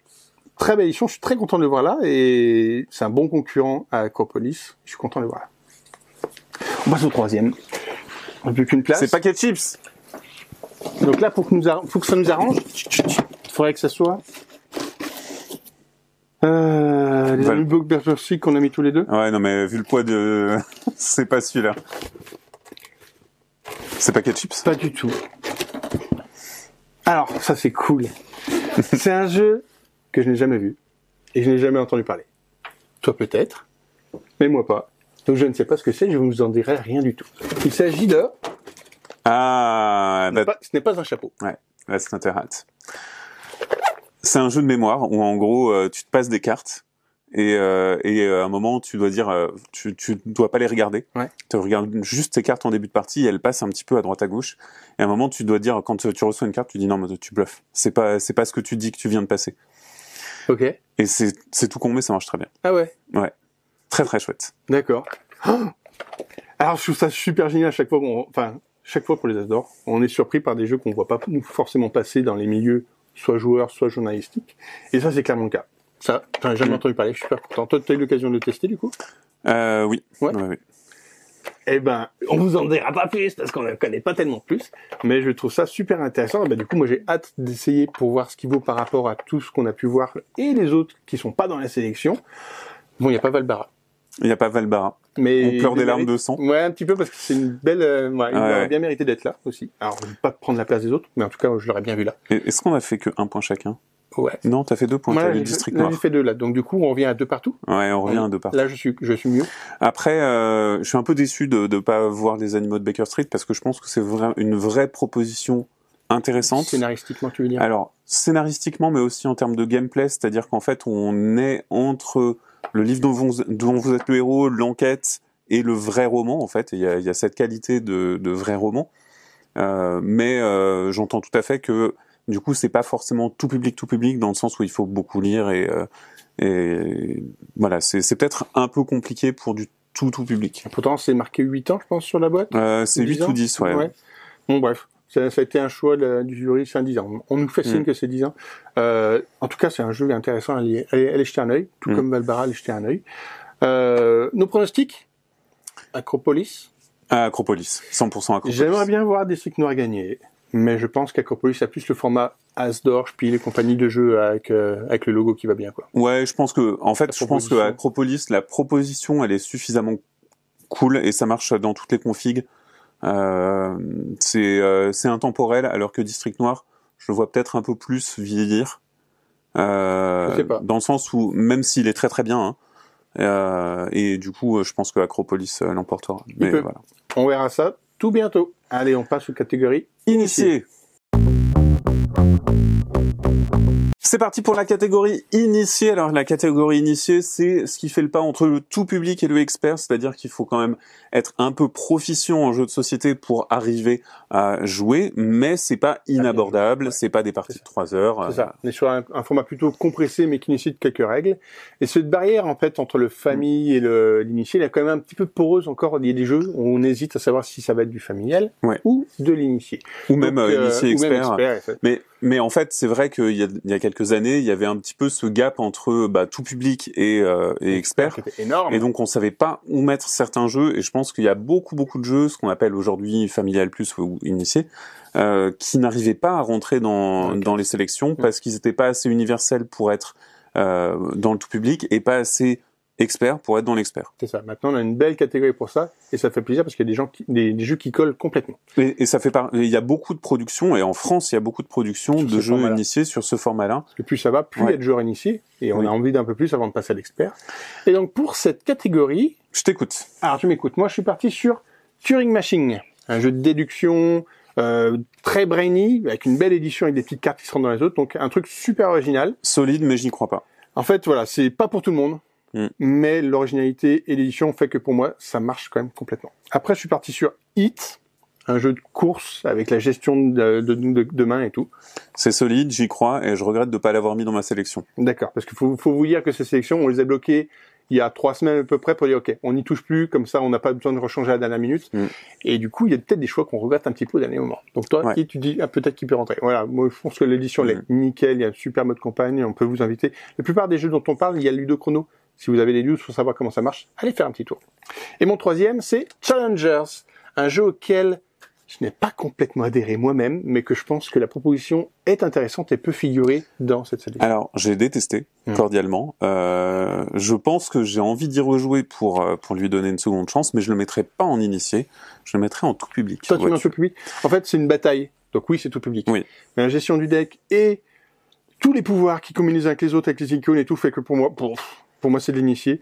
très belle édition. Je suis très content de le voir là et c'est un bon concurrent à Acropolis. Je suis content de le voir là. On passe au troisième. On n'a plus qu'une place. C'est paquet de chips. Donc là, pour que, nous que ça nous arrange, il faudrait que ça soit euh, les Voilà. Berserk qu'on a mis tous les deux. Ouais, non mais vu le poids de, c'est pas celui-là. C'est de chips. Pas du tout. Alors, ça c'est cool. c'est un jeu que je n'ai jamais vu et je n'ai jamais entendu parler. Toi peut-être, mais moi pas. Donc je ne sais pas ce que c'est, je vous en dirai rien du tout. Il s'agit de... Ah, Ce n'est pas- ce pas un chapeau. ouais, là c'est intéressant. C'est un jeu de mémoire où en gros euh, tu te passes des cartes et, euh, et euh, à un moment tu dois dire euh, tu tu dois pas les regarder. Ouais. Tu regardes juste tes cartes en début de partie, et elles passent un petit peu à droite à gauche. Et à un moment tu dois dire quand tu reçois une carte, tu dis non mais tu bluffes. C'est pas c'est pas ce que tu dis que tu viens de passer. Ok. Et c'est c'est tout con mais ça marche très bien. Ah ouais, Très très chouette. d'accord. Oh Alors je trouve ça super génial à chaque fois qu'on... Enfin, chaque fois pour les Asdor, on est surpris par des jeux qu'on voit pas nous forcément passer dans les milieux soit joueurs, soit journalistiques. Et ça, c'est clairement le cas. Ça, j'en ai jamais Mm. entendu parler, je suis super content. Toi, tu as eu l'occasion de le tester, du coup? Euh, oui. Ouais. Ouais, ouais. Eh ben, on vous en dira pas plus, parce qu'on ne connaît pas tellement plus. Mais je trouve ça super intéressant. Et ben, du coup, moi, j'ai hâte d'essayer pour voir ce qu'il vaut par rapport à tout ce qu'on a pu voir et les autres qui sont pas dans la sélection. Bon, il n'y a pas Valbara. Il n'y a pas Valbara. Mais On pleure des larmes mérite- de sang. Ouais, un petit peu parce que c'est une belle. euh, ouais, il Ouais. aurait bien mérité d'être là aussi. Alors, pas prendre la place des autres, mais en tout cas, je l'aurais bien vu là. Est-ce qu'on a fait que un point chacun? Ouais. Non, t'as fait deux points. Moi, t'as j'ai district fait- j'ai deux là. Donc, du coup, on revient à deux partout. Ouais, on revient à deux parties. Là, je suis, je suis mieux. Après, euh, je suis un peu déçu de ne pas voir des animaux de Baker Street parce que je pense que c'est vra- une vraie proposition intéressante. Scénaristiquement, tu veux dire? Alors, scénaristiquement, mais aussi en termes de gameplay, c'est-à-dire qu'en fait, on est entre le livre dont vous, dont vous êtes le héros, l'enquête et le vrai roman, en fait. Il y a, il y a cette qualité de, de vrai roman. Euh, mais euh, j'entends tout à fait que du coup, c'est pas forcément tout public, tout public, dans le sens où il faut beaucoup lire et, euh, et voilà, c'est peut-être un peu compliqué pour du tout, tout public. Pourtant, c'est marqué 8 ans, je pense, sur la boîte. Euh, c'est 10 8 ans ou 10, ouais. Bon, bref. Ça, ça a été un choix de- du jury, c'est un 10 ans. On nous fait signe Mm. que c'est 10 ans. Euh, en tout cas, c'est un jeu intéressant à aller, aller, aller jeter un œil, tout Mm. comme Valbara, aller jeter un œil. Euh, nos pronostics? Acropolis? Acropolis, 100% Acropolis. J'aimerais bien voir District Noir gagner, mais je pense qu'Acropolis a plus le format Asdor, Spiel et compagnie de jeux avec, euh, avec le logo qui va bien, quoi. Ouais, je pense que, en fait, je pense que. Acropolis, la proposition, elle est suffisamment cool et ça marche dans toutes les configs. Euh, c'est euh, c'est intemporel, alors que District Noir, je le vois peut-être un peu plus vieillir. Euh, Je sais pas. Dans le sens où, même s'il est très très bien, hein, euh, et du coup, je pense que Acropolis euh, l'emportera. Mais voilà. On verra ça tout bientôt. Allez, on passe aux catégories Initié. C'est parti pour la catégorie initiée. Alors la catégorie initiée, c'est ce qui fait le pas entre le tout public et le expert, c'est-à-dire qu'il faut quand même être un peu proficient en jeu de société pour arriver à jouer, mais c'est pas inabordable, c'est pas des parties de 3 heures. C'est ça. On est sur un, un, format plutôt compressé, mais qui nécessite quelques règles. Et cette barrière, en fait, entre le famille et le l'initié, elle est quand même un petit peu poreuse encore. Il y a des jeux où on hésite à savoir si ça va être du familial Ouais. ou de l'initié. Ou même euh, initié ou même expert. expert, Mais mais en fait, c'est vrai qu'il y a, il y a quelques années, il y avait un petit peu ce gap entre bah, tout public et, euh, et expert. qui était énorme. Et donc on savait pas où mettre certains jeux et je pense qu'il y a beaucoup beaucoup de jeux, ce qu'on appelle aujourd'hui familial plus ou initié, euh, qui n'arrivaient pas à rentrer dans, dans les sélections parce qu'ils n'étaient pas assez universels pour être euh, dans le tout public et pas assez experts pour être dans l'expert. C'est ça. Maintenant, on a une belle catégorie pour ça, et ça fait plaisir parce qu'il y a des gens, qui, des, des jeux qui collent complètement. Et, et ça fait par... il y a beaucoup de productions et en France il y a beaucoup de productions de jeux initiés sur ce format-là. Parce que plus ça va, plus il Ouais. y a de joueurs initiés, et on Oui. a envie d'un peu plus avant de passer à l'expert. Et donc, pour cette catégorie, Je t'écoute. alors tu m'écoutes, moi je suis parti sur Turing Machine, un jeu de déduction euh, très brainy, avec une belle édition avec des petites cartes qui se rendent dans les autres, donc un truc super original. Solide mais je n'y crois pas. En fait, voilà, c'est pas pour tout le monde, Mm. mais l'originalité et l'édition fait que pour moi, ça marche quand même complètement. Après, je suis parti sur Hit, un jeu de course avec la gestion de, de, de, de main et tout. C'est solide, j'y crois et je regrette de ne pas l'avoir mis dans ma sélection. D'accord, parce qu'il faut, faut vous dire que ces sélections, on les a bloquées il y a trois semaines à peu près pour dire ok, on n'y touche plus, comme ça on n'a pas besoin de rechanger à la dernière minute. Mm. Et du coup, il y a peut-être des choix qu'on regrette un petit peu au dernier moment. Donc toi, Ouais. tu dis ah, peut-être qu'il peut rentrer. Voilà, moi je pense que l'édition elle est nickel, il y a un super mode campagne, on peut vous inviter. La plupart des jeux dont on parle, il y a Ludo Chrono. Si vous avez des news pour savoir comment ça marche, allez faire un petit tour. Et mon troisième, c'est Challengers, un jeu auquel je n'ai pas complètement adhéré moi-même, mais que je pense que la proposition est intéressante et peut figurer dans cette sélection. Alors, j'ai détesté Mm. cordialement. Euh, je pense que j'ai envie d'y rejouer pour euh, pour lui donner une seconde chance, mais je le mettrai pas en initié. Je le mettrai en tout public. Toi, tu mets en tout public. En fait, c'est une bataille. Donc oui, c'est tout public. Oui. Mais la gestion du deck et tous les pouvoirs qui combinent les uns avec les autres, avec les icônes et tout, fait que pour moi, pour, pour moi, c'est de l'initié.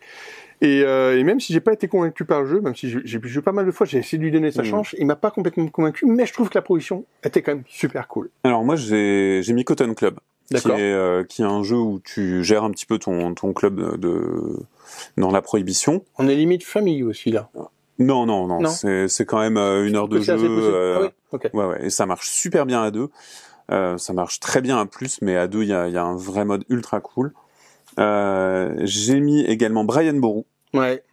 Et, euh, et même si j'ai pas été convaincu par le jeu, même si j'ai joué pas mal de fois, j'ai essayé de lui donner sa Mhm. chance, il m'a pas complètement convaincu, mais je trouve que la proposition était quand même super cool. Alors moi, j'ai j'ai mis Cotton Club, qui est euh, qui est un jeu où tu gères un petit peu ton ton club de dans la prohibition. On est limite famille aussi là. Non, non, non. Non. C'est c'est quand même euh, une heure de jeu. euh, Ah oui ok. Ouais, ouais, et ça marche super bien à deux. Euh, ça marche très bien à plus, mais à deux, il y a, il y a un vrai mode ultra cool. Euh, J'ai mis également Brian Boru, Ouais.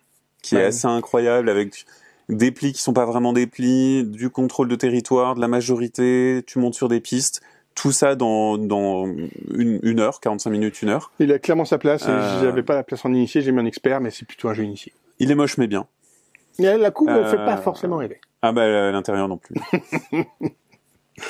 qui est assez incroyable avec des plis qui sont pas vraiment des plis, du contrôle de territoire, de la majorité, tu montes sur des pistes, tout ça dans, dans une, une heure, 45 minutes, une heure. Il a clairement sa place. et Euh. J'avais pas la place en initié, j'ai mis un expert, mais c'est plutôt un jeu initié. Il est moche mais bien. Et la coupe, elle fait pas Euh. forcément rêver. Ah bah à l'intérieur non plus.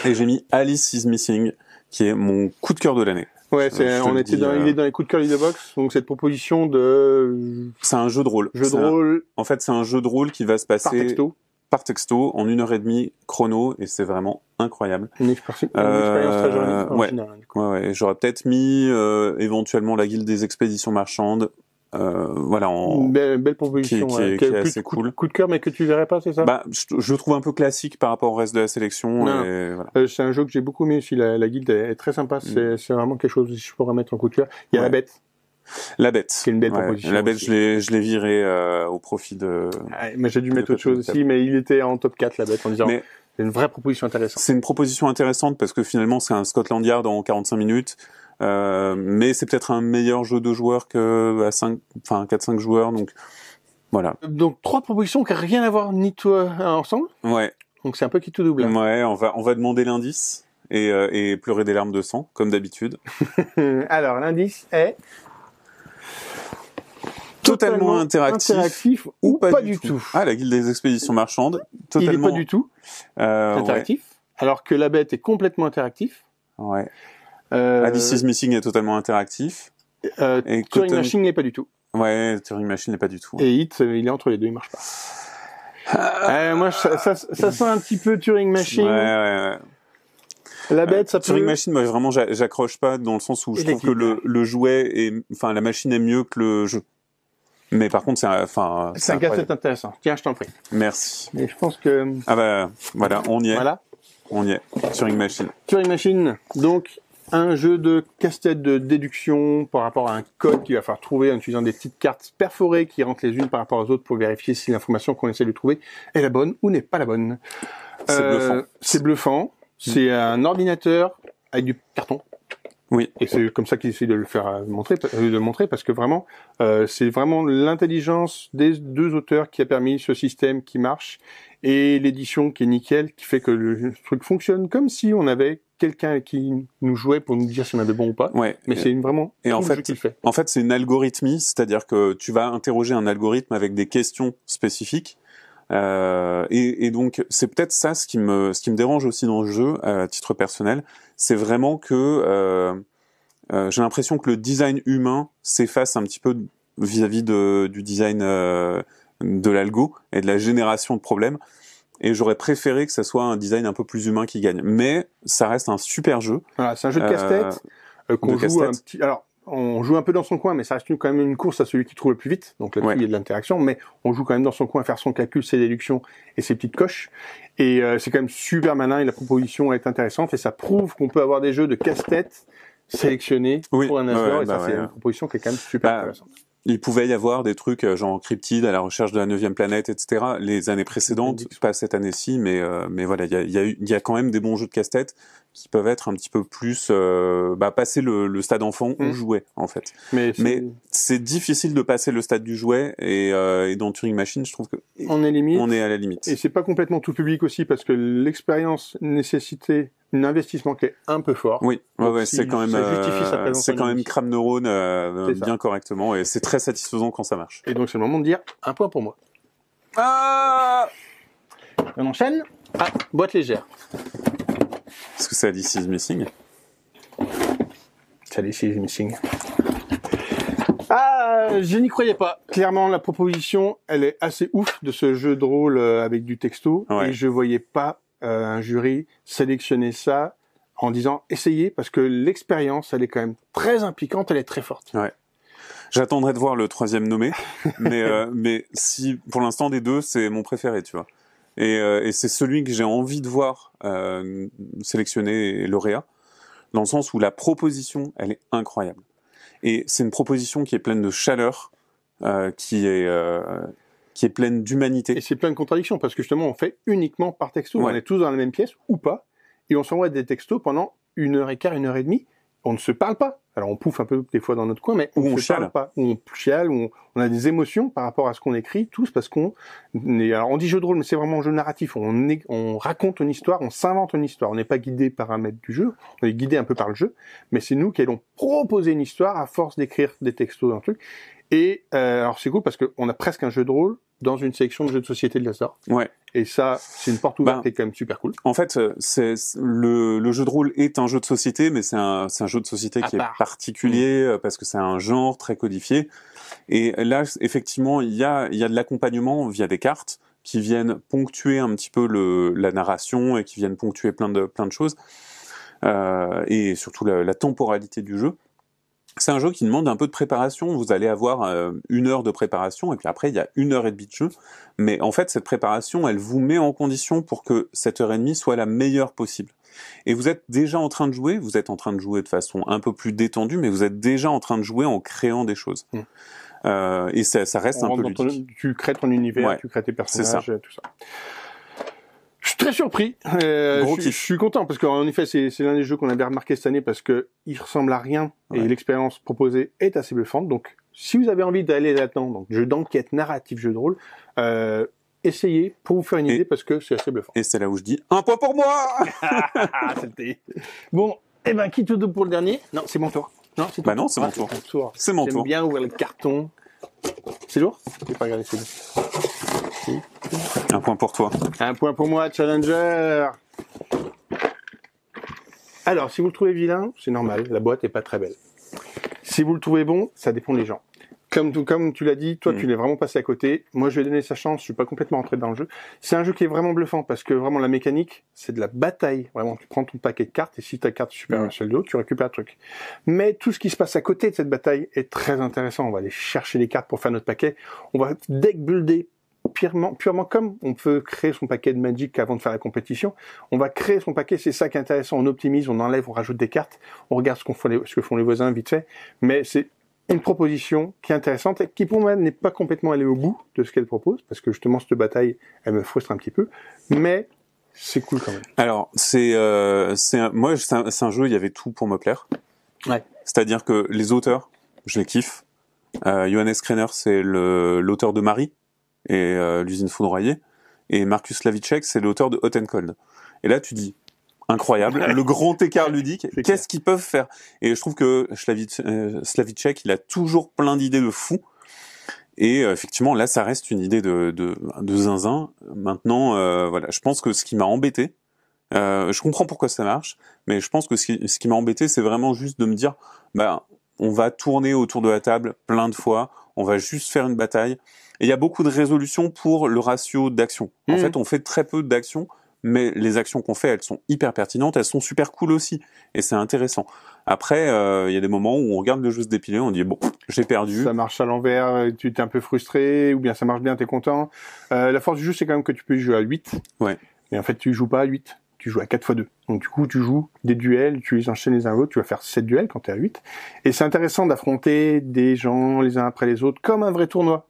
et j'ai mis Alice is Missing, qui est mon coup de cœur de l'année. Ouais, je c'est, on était dis, dans, euh. il est dans les coups de cœur de box, donc cette proposition de C'est un jeu de rôle. jeu de un- rôle En fait, c'est un jeu de rôle qui va se passer par texto, par texto en une heure et demie chrono et c'est vraiment incroyable. une, expérience, une Euh, expérience très jolie, ouais. Ouais, ouais. J'aurais peut-être mis euh, éventuellement la guilde des expéditions marchandes. Euh, voilà, en... Une belle, belle proposition, qui- qui ouais, qui qui est assez coup, cool. coup de cœur, mais que tu verrais pas, c'est ça? Bah, je, je le trouve un peu classique par rapport au reste de la sélection. Voilà. Euh, C'est un jeu que j'ai beaucoup aimé aussi, la, la guilde est, très sympa, c'est, c'est vraiment quelque chose que je pourrais mettre en coup de cœur. Il y a Mm. Ouais. la bête, La bête. C'est une belle proposition La bête, aussi. je l'ai, viré euh, au profit de. Ah, mais j'ai dû mettre autre chose aussi, mais il était en top 4, la bête, en disant, Mais- c'est une vraie proposition intéressante. C'est une proposition intéressante parce que finalement c'est un Scotland Yard en 45 minutes, euh, mais c'est peut-être un meilleur jeu de joueurs que à 5, enfin 4-5 joueurs, donc voilà. Donc, trois propositions qui n'ont rien à voir ni toi euh, ensemble, Ouais, donc c'est un peu qui tout double. hein. ouais, on va on va demander l'indice et, euh, et pleurer des larmes de sang comme d'habitude. Alors, l'indice est Totalement interactif, interactif ou, pas, du tout. Ah, la guilde des expéditions marchandes, Il totalement est pas du tout euh, interactif, alors que la bête est complètement interactif. Ouais. Euh, Alice is Missing est totalement interactif. euh, Et Turing Cotton- Machine n'est pas du tout. Ouais, Turing Machine n'est pas du tout. Et Hit, euh, il est entre les deux, il marche pas. Euh, moi, ça, ça, ça sent un petit peu Turing Machine. Ouais, ouais, ouais. La bête, ça peut... Turing Machine, moi vraiment, j'a- j'accroche pas dans le sens où je Et trouve que le, le jouet est, enfin, la machine est mieux que le jeu. Mais par contre, c'est, un- enfin, C'est un intéressant. Tiens, je t'en prie. Merci. Mais je pense que... Ah bah, voilà, on y est, Voilà. on y est. Turing Machine. Turing Machine, donc, un jeu de casse-tête de déduction par rapport à un code qu'il va falloir trouver en utilisant des petites cartes perforées qui rentrent les unes par rapport aux autres pour vérifier si l'information qu'on essaie de trouver est la bonne ou n'est pas la bonne. C'est Euh, bluffant. C'est bluffant. C'est un ordinateur avec du carton. Oui. Et c'est comme ça qu'ils essaient de le faire euh, montrer, euh, de le montrer parce que vraiment, euh, c'est vraiment l'intelligence des deux auteurs qui a permis ce système qui marche et l'édition qui est nickel, qui fait que le truc fonctionne comme si on avait quelqu'un qui nous jouait pour nous dire si on avait bon ou pas. Ouais. Mais c'est une- vraiment et en fait. En fait, c'est une algorithmie, c'est-à-dire que tu vas interroger un algorithme avec des questions spécifiques. Euh, et, et donc, c'est peut-être ça ce qui me, ce qui me dérange aussi dans le jeu, à titre personnel, c'est vraiment que euh, euh, j'ai l'impression que le design humain s'efface un petit peu vis-à-vis de, du design euh, de l'algo et de la génération de problèmes. Et j'aurais préféré que ça soit un design un peu plus humain qui gagne. Mais ça reste un super jeu. Voilà, c'est un jeu de Euh, casse-tête euh, qu'on joue un petit. Alors, on joue un peu dans son coin, mais ça reste quand même une course à celui qui trouve le plus vite. Donc là-dessus, Ouais. il y a de l'interaction, mais on joue quand même dans son coin à faire son calcul, ses déductions et ses petites coches. Et euh, c'est quand même super malin et la proposition est intéressante et ça prouve qu'on peut avoir des jeux de casse-tête sélectionnés Oui, pour un ouais, et ça bah c'est ouais. une proposition qui est quand même super Bah, intéressante. Il pouvait y avoir des trucs euh, genre Cryptid à la recherche de la neuvième planète, etc. Les années précédentes, pas cette année-ci, mais euh, mais voilà, il y a, y, a, eu- il y a quand même des bons jeux de casse-tête qui peuvent être un petit peu plus euh, bah, passer le, le stade enfant ou jouer en fait. Mais, c'est- Mais c'est difficile de passer le stade du jouet et, euh, et dans Turing Machine, je trouve que on est limite. on est à la limite. Et c'est pas complètement tout public aussi parce que l'expérience nécessitait un investissement qui est un peu fort. Oui, ouais, Donc, ouais, si c'est quand même, ça euh, c'est quand même crame neurone euh, ça. bien correctement et c'est très satisfaisant quand ça marche. Et donc c'est le moment de dire un point pour moi. Ah On enchaîne. Ah, boîte légère. Est-ce que c'est Alice is Missing? Ça décide missing. Ah, je n'y croyais pas. Clairement, la proposition, elle est assez ouf de ce jeu de rôle euh, avec du texto. Ouais. Et je voyais pas euh, un jury sélectionner ça en disant essayez parce que l'expérience, elle est quand même très impliquante, elle est très forte. J'attendrai de voir le troisième nommé, mais euh, mais si pour l'instant des deux c'est mon préféré, tu vois. Et, euh, et c'est celui que j'ai envie de voir euh, sélectionné et lauréat, dans le sens où la proposition elle est incroyable. Et c'est une proposition qui est pleine de chaleur, qui est qui est pleine d'humanité. Et c'est plein de contradictions parce que justement, on fait uniquement par texto. Ouais. On est tous dans la même pièce ou pas. Et on s'envoie des textos pendant une heure et quart, une heure et demie. On ne se parle pas. Alors on pouffe un peu des fois dans notre coin, mais on ne se parle pas. On chiale, on, on a des émotions par rapport à ce qu'on écrit, tous parce qu'on est, alors on dit jeu de rôle, mais c'est vraiment un jeu narratif. On, est- on raconte une histoire, on s'invente une histoire. On n'est pas guidé par un maître du jeu, on est guidé un peu par le jeu, mais c'est nous qui allons proposer une histoire à force d'écrire des textos le truc. Et euh, alors c'est cool parce qu'on a presque un jeu de rôle dans une sélection de jeux de société de la Star. Ouais. Et ça, c'est une porte ouverte Ben, qui est quand même super cool. En fait, c'est le, le jeu de rôle est un jeu de société, mais c'est un, c'est un jeu de société À qui part. est particulier euh, parce que c'est un genre très codifié. Et là, effectivement, il y a, il y a de l'accompagnement via des cartes qui viennent ponctuer un petit peu le, la narration et qui viennent ponctuer plein de, plein de choses. Euh, et surtout la, la temporalité du jeu. C'est un jeu qui demande un peu de préparation. Vous allez avoir euh, une heure de préparation et puis après il y a une heure et demie de jeu. Mais en fait, cette préparation, elle vous met en condition pour que cette heure et demie soit la meilleure possible. Et vous êtes déjà en train de jouer, vous êtes en train de jouer de façon un peu plus détendue, mais vous êtes déjà en train de jouer en créant des choses. Mm. Euh, et ça, ça reste On un peu dans ton- ludique. tu crées ton univers, Ouais. tu crées tes personnages, tout ça. Très surpris. Euh, je, suis content parce qu'en effet, c'est l'un des jeux qu'on avait remarqué cette année parce que il ressemble à rien et l'expérience proposée est assez bluffante. Donc, si vous avez envie d'aller là-dedans, donc jeu d'enquête, narratif, jeu de rôle, euh, essayez pour vous faire une Et- idée parce que c'est assez bluffant. Et c'est là où je dis un point pour moi. Ah, c'était. Bon, eh ben, qui tout pour le dernier Non, c'est mon tour. Non, c'est Bah non, c'est Ah, mon tour. C'est mon J'aime tour. bien ouvrir le carton. C'est lourd? J'ai pas regardé, c'est lourd. Un point pour toi. Un point pour moi, Challenger. Alors, si vous le trouvez vilain, c'est normal, la boîte est pas très belle. Si vous le trouvez bon, ça dépend des gens. Comme, tout, comme tu l'as dit, toi, Mm. tu l'es vraiment passé à côté. Moi, je vais donner sa chance. Je suis pas complètement rentré dans le jeu. C'est un jeu qui est vraiment bluffant parce que vraiment la mécanique, c'est de la bataille. Vraiment, tu prends ton paquet de cartes et si ta carte est supérieure Mm. à celle de l'autre, tu récupères le truc. Mais tout ce qui se passe à côté de cette bataille est très intéressant. On va aller chercher les cartes pour faire notre paquet. On va deck builder purement, purement comme on peut créer son paquet de Magic avant de faire la compétition. On va créer son paquet, c'est ça qui est intéressant. On optimise, on enlève, on rajoute des cartes, on regarde ce, qu'on font les, ce que font les voisins vite fait. Mais c'est une proposition qui est intéressante et qui pour moi n'est pas complètement allée au bout de ce qu'elle propose parce que justement cette bataille elle me frustre un petit peu mais c'est cool quand même. Alors c'est euh, c'est un, moi c'est un, un, jeu il y avait tout pour me plaire. Ouais. C'est-à-dire que les auteurs je les kiffe. Euh, Johannes Krenner c'est l'auteur de Marie et euh, l'usine foudroyée et Marcus Slavicek c'est l'auteur de Hot and Cold. Et là tu dis incroyable, le grand écart ludique. Qu'est-ce qu'ils peuvent faire? Et je trouve que euh, Slavicek, il a toujours plein d'idées de fou. Et euh, effectivement, là, ça reste une idée de, de, de zinzin. Maintenant, euh, voilà, je pense que ce qui m'a embêté, euh, je comprends pourquoi ça marche, mais je pense que ce qui, ce qui m'a embêté, c'est vraiment juste de me dire, bah, on va tourner autour de la table plein de fois, on va juste faire une bataille. Et il y a beaucoup de résolutions pour le ratio d'action. En mmh. fait, on fait très peu d'actions mais les actions qu'on fait, elles sont hyper pertinentes, elles sont super cool aussi, et c'est intéressant. Après, euh, il y a des moments où on regarde le jeu se dépiler, on dit bon, j'ai perdu. Ça marche à l'envers, tu t'es un peu frustré, ou bien ça marche bien, t'es content. Euh, la force du jeu, c'est quand même que tu peux jouer à 8. Ouais. Mais en fait, tu joues pas à 8, tu joues à 4 x 2. Donc du coup, tu joues des duels, tu les enchaînes les uns aux autres, tu vas faire 7 duels quand t'es à 8. Et c'est intéressant d'affronter des gens les uns après les autres, comme un vrai tournoi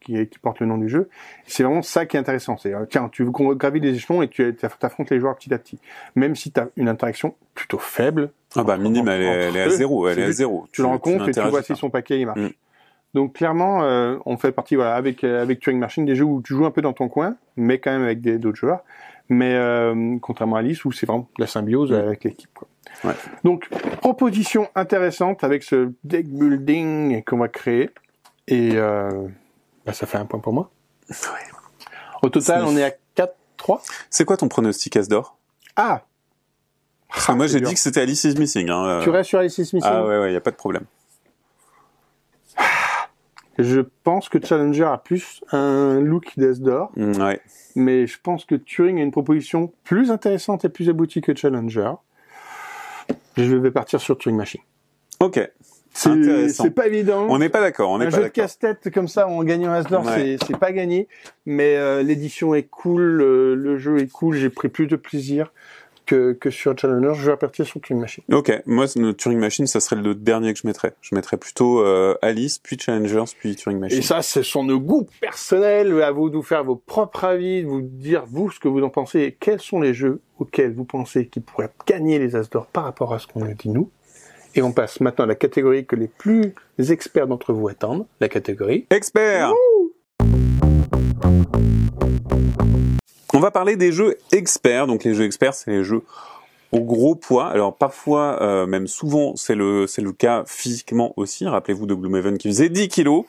qui, porte le nom du jeu. C'est vraiment ça qui est intéressant. C'est euh, tiens, tu gravit les échelons et tu affrontes les joueurs petit à petit. Même si tu as une interaction plutôt faible. Ah bah minime, elle, est, à zéro. Elle est à zéro. Tu, le rencontres et tu vois si son paquet il marche. Mm. Donc clairement, euh, on fait partie voilà avec euh, avec Turing Machine des jeux où tu joues un peu dans ton coin, mais quand même avec d'autres joueurs. Mais euh, contrairement à Alice où c'est vraiment la symbiose mm. avec l'équipe. Ouais. Donc proposition intéressante avec ce deck building qu'on va créer et euh, bah, ça fait un point pour moi. Au total, on est à 4-3. C'est quoi ton pronostic Asdor? Ah Parce que moi, ah, j'ai dit que c'était Alice is Missing. Hein. Tu restes sur Alice is Missing? Ah ouais, ouais, y a pas de problème. Je pense que Challenger a plus un look d'Asdor. Mm, ouais. Mais je pense que Turing a une proposition plus intéressante et plus aboutie que Challenger. Je vais partir sur Turing Machine. Ok. C'est pas évident. On n'est pas d'accord. On un jeu de casse-tête comme ça en gagnant Asdor, c'est pas gagné. Mais euh, l'édition est cool, le, jeu est cool. J'ai pris plus de plaisir que, que sur Challenger. Je vais repartir sur Turing Machine. Ok, moi Turing Machine, ça serait le dernier que je mettrais. Je mettrais plutôt euh, Alice, puis Challengers, puis Turing Machine. Et ça, ce sont nos goûts personnels. À vous de vous faire vos propres avis, de vous dire vous ce que vous en pensez et quels sont les jeux auxquels vous pensez qui pourraient gagner les Asdor par rapport à ce qu'on nous dit nous. Et on passe maintenant à la catégorie que les plus experts d'entre vous attendent, la catégorie expert. On va parler des jeux experts. Donc les jeux experts, c'est les jeux au gros poids. Alors parfois, euh, même souvent, c'est le c'est le cas physiquement aussi. Rappelez-vous de Gloomhaven qui faisait 10 kilos.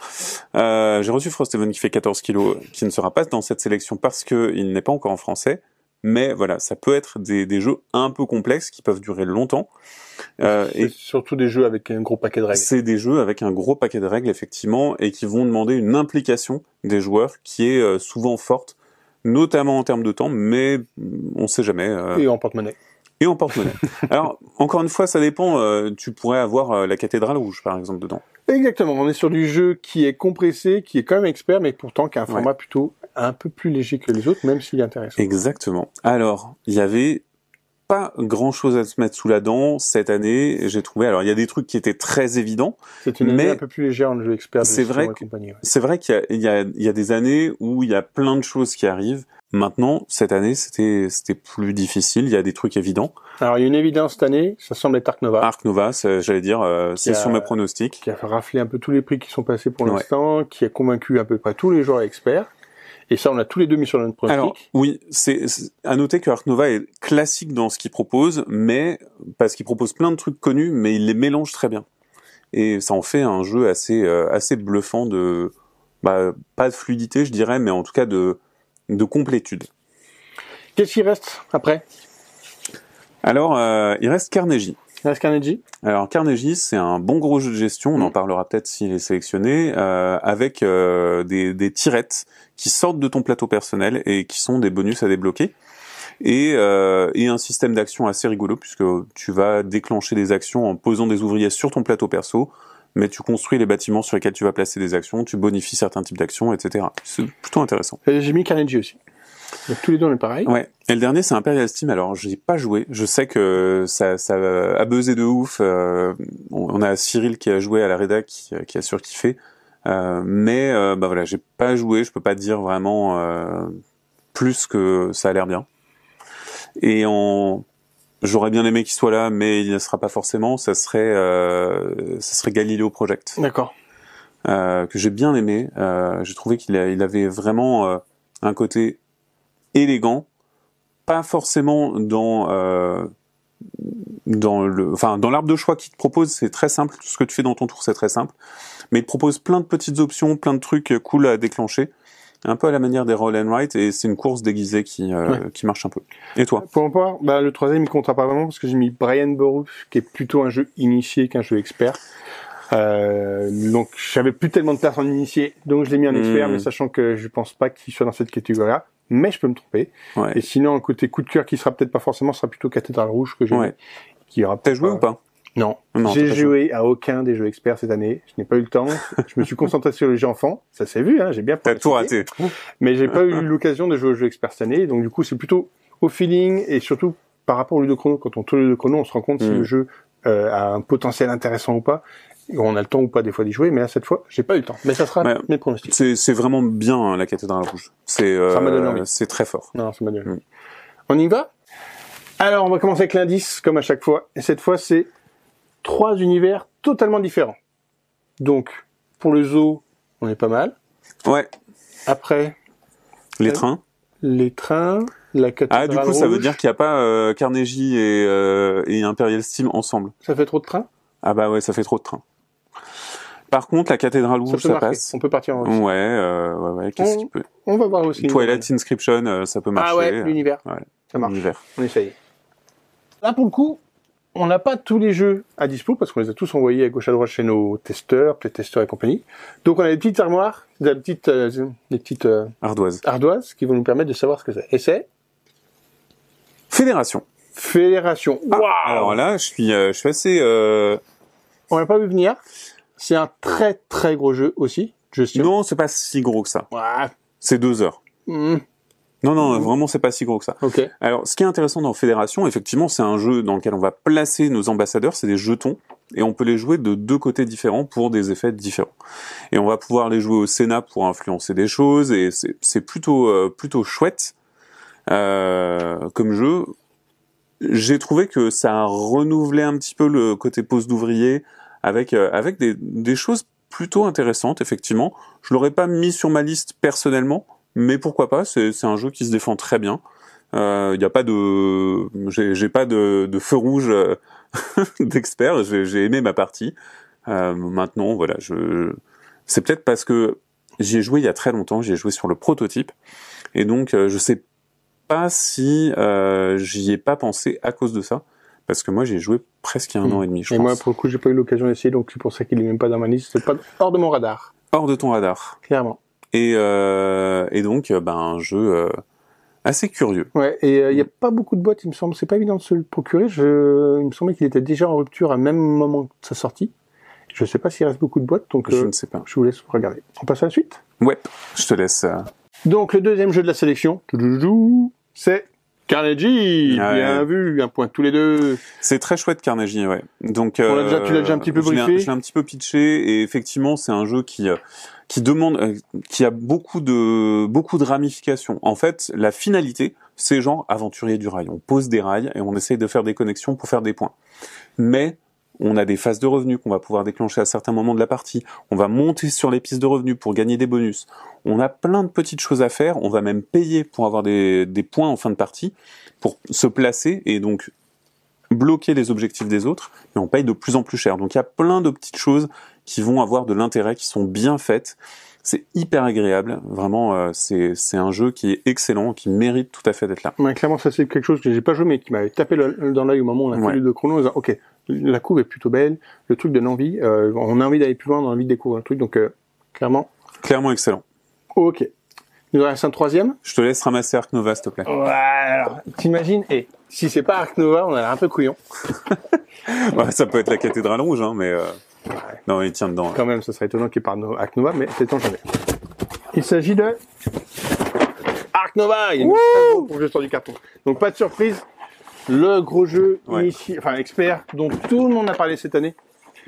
Euh, J'ai reçu Frosthaven qui fait 14 kilos, qui ne sera pas dans cette sélection parce qu'il n'est pas encore en français. Mais voilà, ça peut être des, des jeux un peu complexes qui peuvent durer longtemps. Euh, et surtout des jeux avec un gros paquet de règles. C'est des jeux avec un gros paquet de règles effectivement et qui vont demander une implication des joueurs qui est euh, souvent forte, notamment en termes de temps, mais on sait jamais. Euh... Et en porte-monnaie. Et en porte-monnaie. Alors encore une fois, ça dépend. Euh, tu pourrais avoir euh, la cathédrale rouge par exemple dedans. Exactement. On est sur du jeu qui est compressé, qui est quand même expert, mais pourtant qui a un format plutôt un peu plus léger que les autres, même s'il est intéressant. Exactement. Alors, il y avait pas grand chose à se mettre sous la dent cette année. J'ai trouvé, alors il y a des trucs qui étaient très évidents. C'est une année un peu plus légère en jeu expert. C'est vrai, c'est vrai qu'il y, y, y a, des années où il y a plein de choses qui arrivent. Maintenant, cette année, c'était c'était plus difficile. Il y a des trucs évidents. Alors, il y a une évidence cette année. Ça semble être Ark Nova. Ark Nova, j'allais dire, euh, c'est sur mes pronostics. Qui a raflé un peu tous les prix qui sont passés pour l'instant, qui a convaincu à peu près tous les joueurs experts. Et ça, on a tous les deux mis sur notre pronostic. Alors, oui, c'est à noter que Ark Nova est classique dans ce qu'il propose, mais parce qu'il propose plein de trucs connus, mais il les mélange très bien. Et ça en fait un jeu assez euh, assez bluffant de bah, pas de fluidité, je dirais, mais en tout cas de de complétude. Qu'est-ce qui reste après? Alors, euh, il reste Carnegie. Carnegie. Alors Carnegie, c'est un bon gros jeu de gestion. On en mm. parlera peut-être s'il est sélectionné, euh, avec euh, des, des tirettes qui sortent de ton plateau personnel et qui sont des bonus à débloquer. Et, euh, et un système d'action assez rigolo puisque tu vas déclencher des actions en posant des ouvriers sur ton plateau perso, mais tu construis les bâtiments sur lesquels tu vas placer des actions, tu bonifies certains types d'actions, etc. C'est plutôt intéressant. J'ai mis Carnegie aussi. Donc tous les deux on est pareil. Ouais. Et le dernier, c'est Imperial Steam. Alors, j'ai pas joué. Je sais que ça, ça a buzzé de ouf. Euh, on a Cyril qui a joué à la rédac, qui, qui a surkiffé. Euh, mais euh, bah voilà, j'ai pas joué. Je peux pas dire vraiment euh, plus que ça a l'air bien. Et en J'aurais bien aimé qu'il soit là, mais il ne sera pas forcément. Ça serait, euh, ça serait Galileo Project. D'accord. Euh, que j'ai bien aimé. Euh, j'ai trouvé qu'il il avait vraiment euh, un côté élégant, pas forcément dans euh, dans le, enfin dans l'arbre de choix qu'il te propose, c'est très simple. Tout ce que tu fais dans ton tour, c'est très simple, mais il te propose plein de petites options, plein de trucs cool à déclencher un peu à la manière des roll and write et c'est une course déguisée qui euh, qui marche un peu. Et toi Pour ma part, bah, le troisième il comptera pas vraiment parce que j'ai mis Brian Borup qui est plutôt un jeu initié qu'un jeu expert. Euh, donc j'avais plus tellement de personnes initiées, donc je l'ai mis en expert, Hmm. mais sachant que je pense pas qu'il soit dans cette catégorie-là. Mais je peux me tromper. Ouais. Et sinon, un côté coup de cœur qui sera peut-être pas forcément, sera plutôt Cathédrale Rouge que j'ai Ouais. qui aura T'as joué ou pas? Non. Non, J'ai joué à aucun des jeux experts cette année. Je n'ai pas eu le temps. je me suis concentré sur les jeux enfants. Ça s'est vu, hein. J'ai bien T'as tout raté. Mais j'ai pas eu l'occasion de jouer aux jeux experts cette année. Donc du coup, c'est plutôt au feeling et surtout par rapport au ludochrono. Quand on tourne le ludochrono, on se rend compte si Mm. le jeu euh, a un potentiel intéressant ou pas. On a le temps ou pas des fois d'y jouer, mais là cette fois, j'ai pas eu le temps. Mais ça sera mes pronostics. C'est vraiment bien hein, la cathédrale rouge. C'est euh, Ça m'a donné envie. c'est très fort. Non, ça m'a donné. Mm. On y va? Alors, on va commencer avec l'indice, comme à chaque fois. Et cette fois, c'est trois univers totalement différents. Donc, pour le zoo, on est pas mal. Ouais. Après, Les trains. les trains, la Ah du coup ça veut dire qu'il n'y a pas euh, Carnegie et, euh, et Imperial Steam ensemble. Ça fait trop de trains? Ah bah ouais ça fait trop de trains. Par contre la cathédrale rouge ça, passe. On peut partir en Ouais euh, ouais ouais qu'est-ce qui peut. On va voir aussi. Twilight Inscription euh, ça peut marcher. Ah ouais, euh, l'univers. ouais. Ça marche. L'univers. On essaye. Là, pour le coup, on n'a pas tous les jeux à dispo parce qu'on les a tous envoyés à gauche à droite chez nos testeurs, playtesteurs et compagnie. Donc, on a des petites armoires, des petites, euh, des petites euh, Ardoise. ardoises qui vont nous permettre de savoir ce que c'est. Et c'est Fédération. Fédération. Waouh Ah, Alors là je suis euh, je suis assez euh... On l'a pas vu venir. C'est un très très gros jeu aussi. Non c'est pas si gros que ça. C'est deux heures. Hmm. Non non Mhm. vraiment c'est pas si gros que ça. Alors, ce qui est intéressant dans Fédération, effectivement, c'est un jeu dans lequel on va placer nos ambassadeurs, c'est des jetons, et on peut les jouer de deux côtés différents pour des effets différents. Et on va pouvoir les jouer au Sénat pour influencer des choses, et c'est plutôt euh, plutôt chouette euh, comme jeu. J'ai trouvé que ça a renouvelé un petit peu le côté pose d'ouvrier avec euh, avec des, des choses plutôt intéressantes, effectivement. Je l'aurais pas mis sur ma liste personnellement, mais pourquoi pas C'est un jeu qui se défend très bien. Il n'y a pas de, j'ai pas de, de feu rouge euh, d'expert. J'ai j'ai aimé ma partie. Euh, maintenant, voilà, je, c'est peut-être parce que j'y ai joué il y a très longtemps. J'y ai joué sur le prototype, et donc euh, je sais pas si euh, j'y ai pas pensé à cause de ça, parce que moi j'y ai joué presque un Mm. an et demi, je Et pense. moi, pour le coup, j'ai pas eu l'occasion d'essayer, donc c'est pour ça qu'il est même pas dans ma liste. C'est pas hors de mon radar, Hors de ton radar. clairement. Et, euh, et donc, euh, ben, un jeu euh, assez curieux. Ouais, et il n'y a pas beaucoup de boîtes, il me semble. C'est pas évident de se le procurer. Je... Il me semblait qu'il était déjà en rupture à même moment de sa sortie. Je sais pas s'il reste beaucoup de boîtes, donc Je euh, ne sais pas. je vous laisse regarder. On passe à la suite? Ouais, je te laisse. euh, Donc le deuxième jeu de la sélection, c'est Carnegie. Ah Bien ouais. vu, un point tous les deux. C'est très chouette Carnegie, ouais. Donc, déjà- tu l'as déjà un petit peu briefé Je l'ai un petit peu pitché et effectivement, c'est un jeu qui euh, qui demande, euh, qui a beaucoup de beaucoup de ramifications. En fait, la finalité, c'est genre aventurier du rail. On pose des rails et on essaye de faire des connexions pour faire des points. Mais on a des phases de revenus qu'on va pouvoir déclencher à certains moments de la partie. On va monter sur les pistes de revenus pour gagner des bonus. On a plein de petites choses à faire. On va même payer pour avoir des, des points en fin de partie, pour se placer et donc bloquer les objectifs des autres. Et on paye de plus en plus cher. Donc il y a plein de petites choses qui vont avoir de l'intérêt, qui sont bien faites. C'est hyper agréable. Vraiment, euh, c'est un jeu qui est excellent, qui mérite tout à fait d'être là. Ouais, clairement, ça c'est quelque chose que j'ai pas joué, mais qui m'avait tapé le- dans l'œil au moment où on a Ouais. fait le de chrono. en disant, ok, la couve est plutôt belle, le truc donne envie. euh, on a envie d'aller plus loin, on a envie de découvrir un truc, donc euh, clairement, Clairement excellent. ok. Il nous reste un troisième. Je te laisse ramasser Arc Nova, s'il te plaît. Ouais, alors, t'imagines, et si c'est pas Arc Nova, on a l'air un peu couillon. Ouais, ça peut être la cathédrale rouge, hein, mais euh, non, il tient dedans. Quand même, ça serait étonnant qu'il parle de Arc Nova, mais c'est on jamais. Il s'agit de Arc Nova. Il y a une pour gestion du carton. Donc pas de surprise. Le gros jeu Ouais. initié, enfin expert, dont tout le monde a parlé cette année.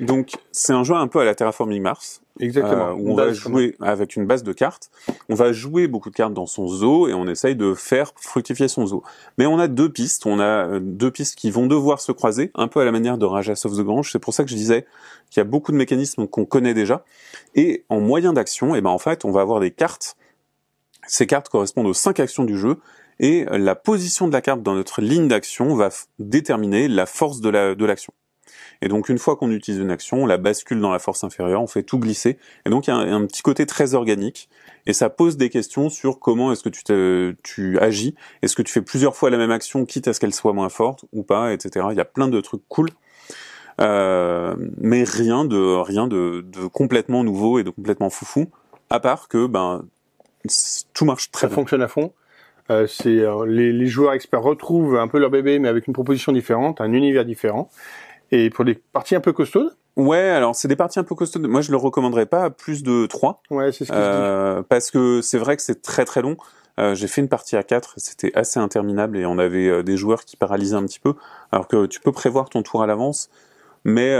Donc, c'est un jeu un peu à la Terraforming Mars. Exactement. euh, où on va jouer avec une base de cartes. On va jouer beaucoup de cartes dans son zoo et on essaye de faire fructifier son zoo. Mais on a deux pistes. On a euh, deux pistes qui vont devoir se croiser, un peu à la manière de Rajas of the Grange. C'est pour ça que je disais qu'il y a beaucoup de mécanismes qu'on connaît déjà. Et en moyen d'action, eh ben en fait, on va avoir des cartes. Ces cartes correspondent aux cinq actions du jeu. Et la position de la carte dans notre ligne d'action va déterminer la force de la de l'action. Et donc une fois qu'on utilise une action, on la bascule dans la force inférieure, on fait tout glisser. Et donc il y a un, un petit côté très organique. Et ça pose des questions sur comment est-ce que tu, te, tu agis. Est-ce que tu fais plusieurs fois la même action, quitte à ce qu'elle soit moins forte ou pas, etc. Il y a plein de trucs cool. Euh, mais rien de rien de, de complètement nouveau et de complètement foufou, à part que ben tout marche très Ça bien. fonctionne à fond. Euh, c'est euh, les, les joueurs experts retrouvent un peu leur bébé, mais avec une proposition différente, un univers différent. Et pour des parties un peu costaudes, Ouais, alors c'est des parties un peu costaudes. Moi, je le recommanderais pas à plus de 3. ouais, c'est ce qui se dit. Euh, parce que c'est vrai que c'est très très long. J'ai fait une partie à 4, c'était assez interminable et on avait des joueurs qui paralysaient un petit peu, alors que tu peux prévoir ton tour à l'avance, mais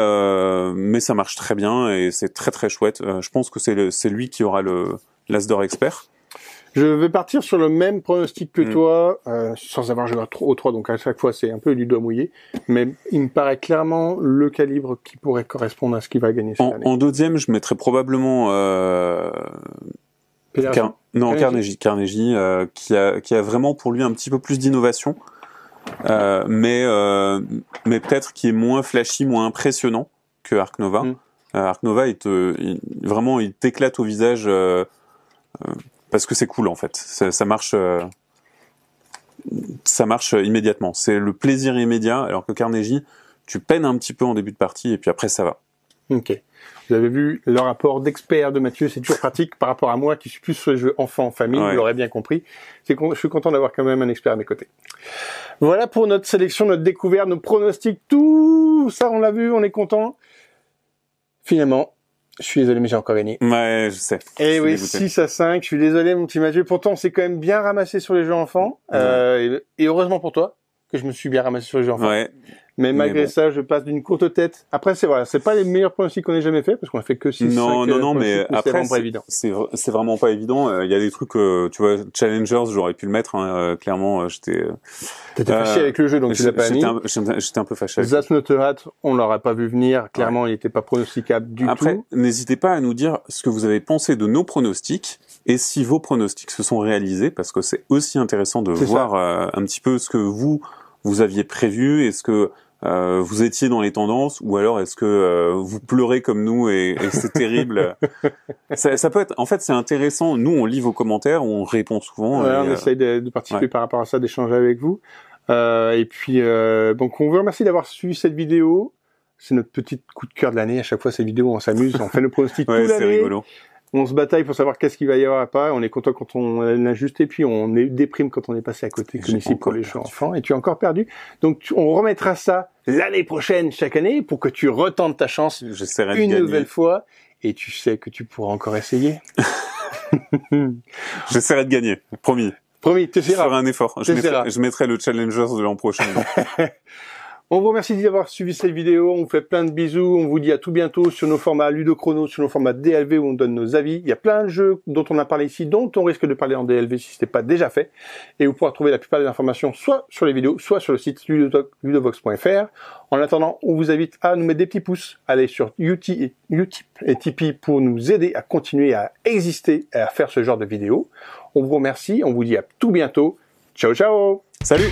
mais ça marche très bien et c'est très très chouette. Je pense que c'est lui qui aura le l'Asdor expert. Je vais partir sur le même pronostic que Mm. toi, euh, sans avoir joué au 3, donc à chaque fois c'est un peu du doigt mouillé, mais il me paraît clairement le calibre qui pourrait correspondre à ce qui va gagner cette En, année. en deuxième, je mettrais probablement euh, Car- non Carnegie. Carnegie, euh, qui a qui a vraiment pour lui un petit peu plus d'innovation, euh, mais euh, mais peut-être qui est moins flashy, moins impressionnant que Arc Nova. Mm. Euh, Arc Nova, il te il- vraiment il t'éclate au visage euh, parce que c'est cool en fait. Ça, ça marche. euh, ça marche immédiatement. C'est le plaisir immédiat, alors que Carnegie, tu peines un petit peu en début de partie et puis après ça va. Ok. Vous avez vu le rapport d'expert de Mathieu, c'est toujours pratique par rapport à moi qui suis plus sur les jeux enfants, famille, Ouais. vous l'aurez bien compris. C'est je suis content d'avoir quand même un expert à mes côtés. Voilà pour notre sélection, notre découverte, nos pronostics, tout ça on l'a vu, on est content. Finalement, je suis désolé mais j'ai encore gagné. Ouais, je sais. Je Eh oui, dégoûté. 6 à 5, je suis désolé mon petit Mathieu. Pourtant, on s'est quand même bien ramassé sur les jeux enfants. Euh, et, et heureusement pour toi que je me suis bien ramassé sur les jeux enfants. Ouais, Mais malgré bon. ça, je passe d'une courte tête. Après, c'est voilà, c'est pas les meilleurs pronostics qu'on ait jamais fait parce qu'on a fait que 6 Non, non, non, mais c'est après, vraiment pas évident. c'est vra- c'est vraiment pas évident. Euh, Il y a des trucs, euh, tu vois, Challengers, j'aurais pu le mettre. hein, euh, clairement, euh, j'étais, euh, T'étais Euh, fâché avec le jeu, donc tu l'as pas mis. j'étais un, peu fâché. Zat Noterat, on l'aurait pas vu venir. Clairement, il était pas pronosticable du Après, tout. n'hésitez pas à nous dire ce que vous avez pensé de nos pronostics et si vos pronostics se sont réalisés, parce que c'est aussi intéressant de voir euh, un petit peu ce que vous vous aviez prévu, est-ce que euh, vous étiez dans les tendances? Ou alors est-ce que euh, vous pleurez comme nous et, et c'est terrible? ça, ça peut être, en fait, c'est intéressant. Nous, on lit vos commentaires, on répond souvent. Ouais, et, on euh, essaye de, de participer ouais. par rapport à ça, d'échanger avec vous. Euh, et puis, euh, donc, on vous remercie d'avoir suivi cette vidéo. C'est notre petit coup de cœur de l'année. À chaque fois, ces vidéos, on s'amuse, on fait nos pronostics ouais, c'est rigolo. On se bataille pour savoir qu'est-ce qu'il va y avoir à pas. On est content quand on l'a juste et puis on est déprime quand on est passé à côté, comme J'ai ici pour les enfants. Et tu as encore perdu. Donc, tu- on remettra ça l'année prochaine, chaque année, pour que tu retentes ta chance de une nouvelle fois. Et tu sais que tu pourras encore essayer. J'essaierai de gagner, promis. Promis, tu Je ferai essaieras. un effort. Je mettrai, je mettrai le Challengers de l'an prochain. On vous remercie d'avoir suivi cette vidéo. On vous fait plein de bisous. On vous dit à tout bientôt sur nos formats Ludochrono, sur nos formats DLV où on donne nos avis. Il y a plein de jeux dont on a parlé ici, dont on risque de parler en DLV si ce n'est pas déjà fait. Et vous pourrez trouver la plupart des informations soit sur les vidéos, soit sur le site ludovox- ludovox.fr. En attendant, on vous invite à nous mettre des petits pouces, aller sur Utip et Tipeee pour nous aider à continuer à exister et à faire ce genre de vidéos. On vous remercie. On vous dit à tout bientôt. Ciao, ciao Salut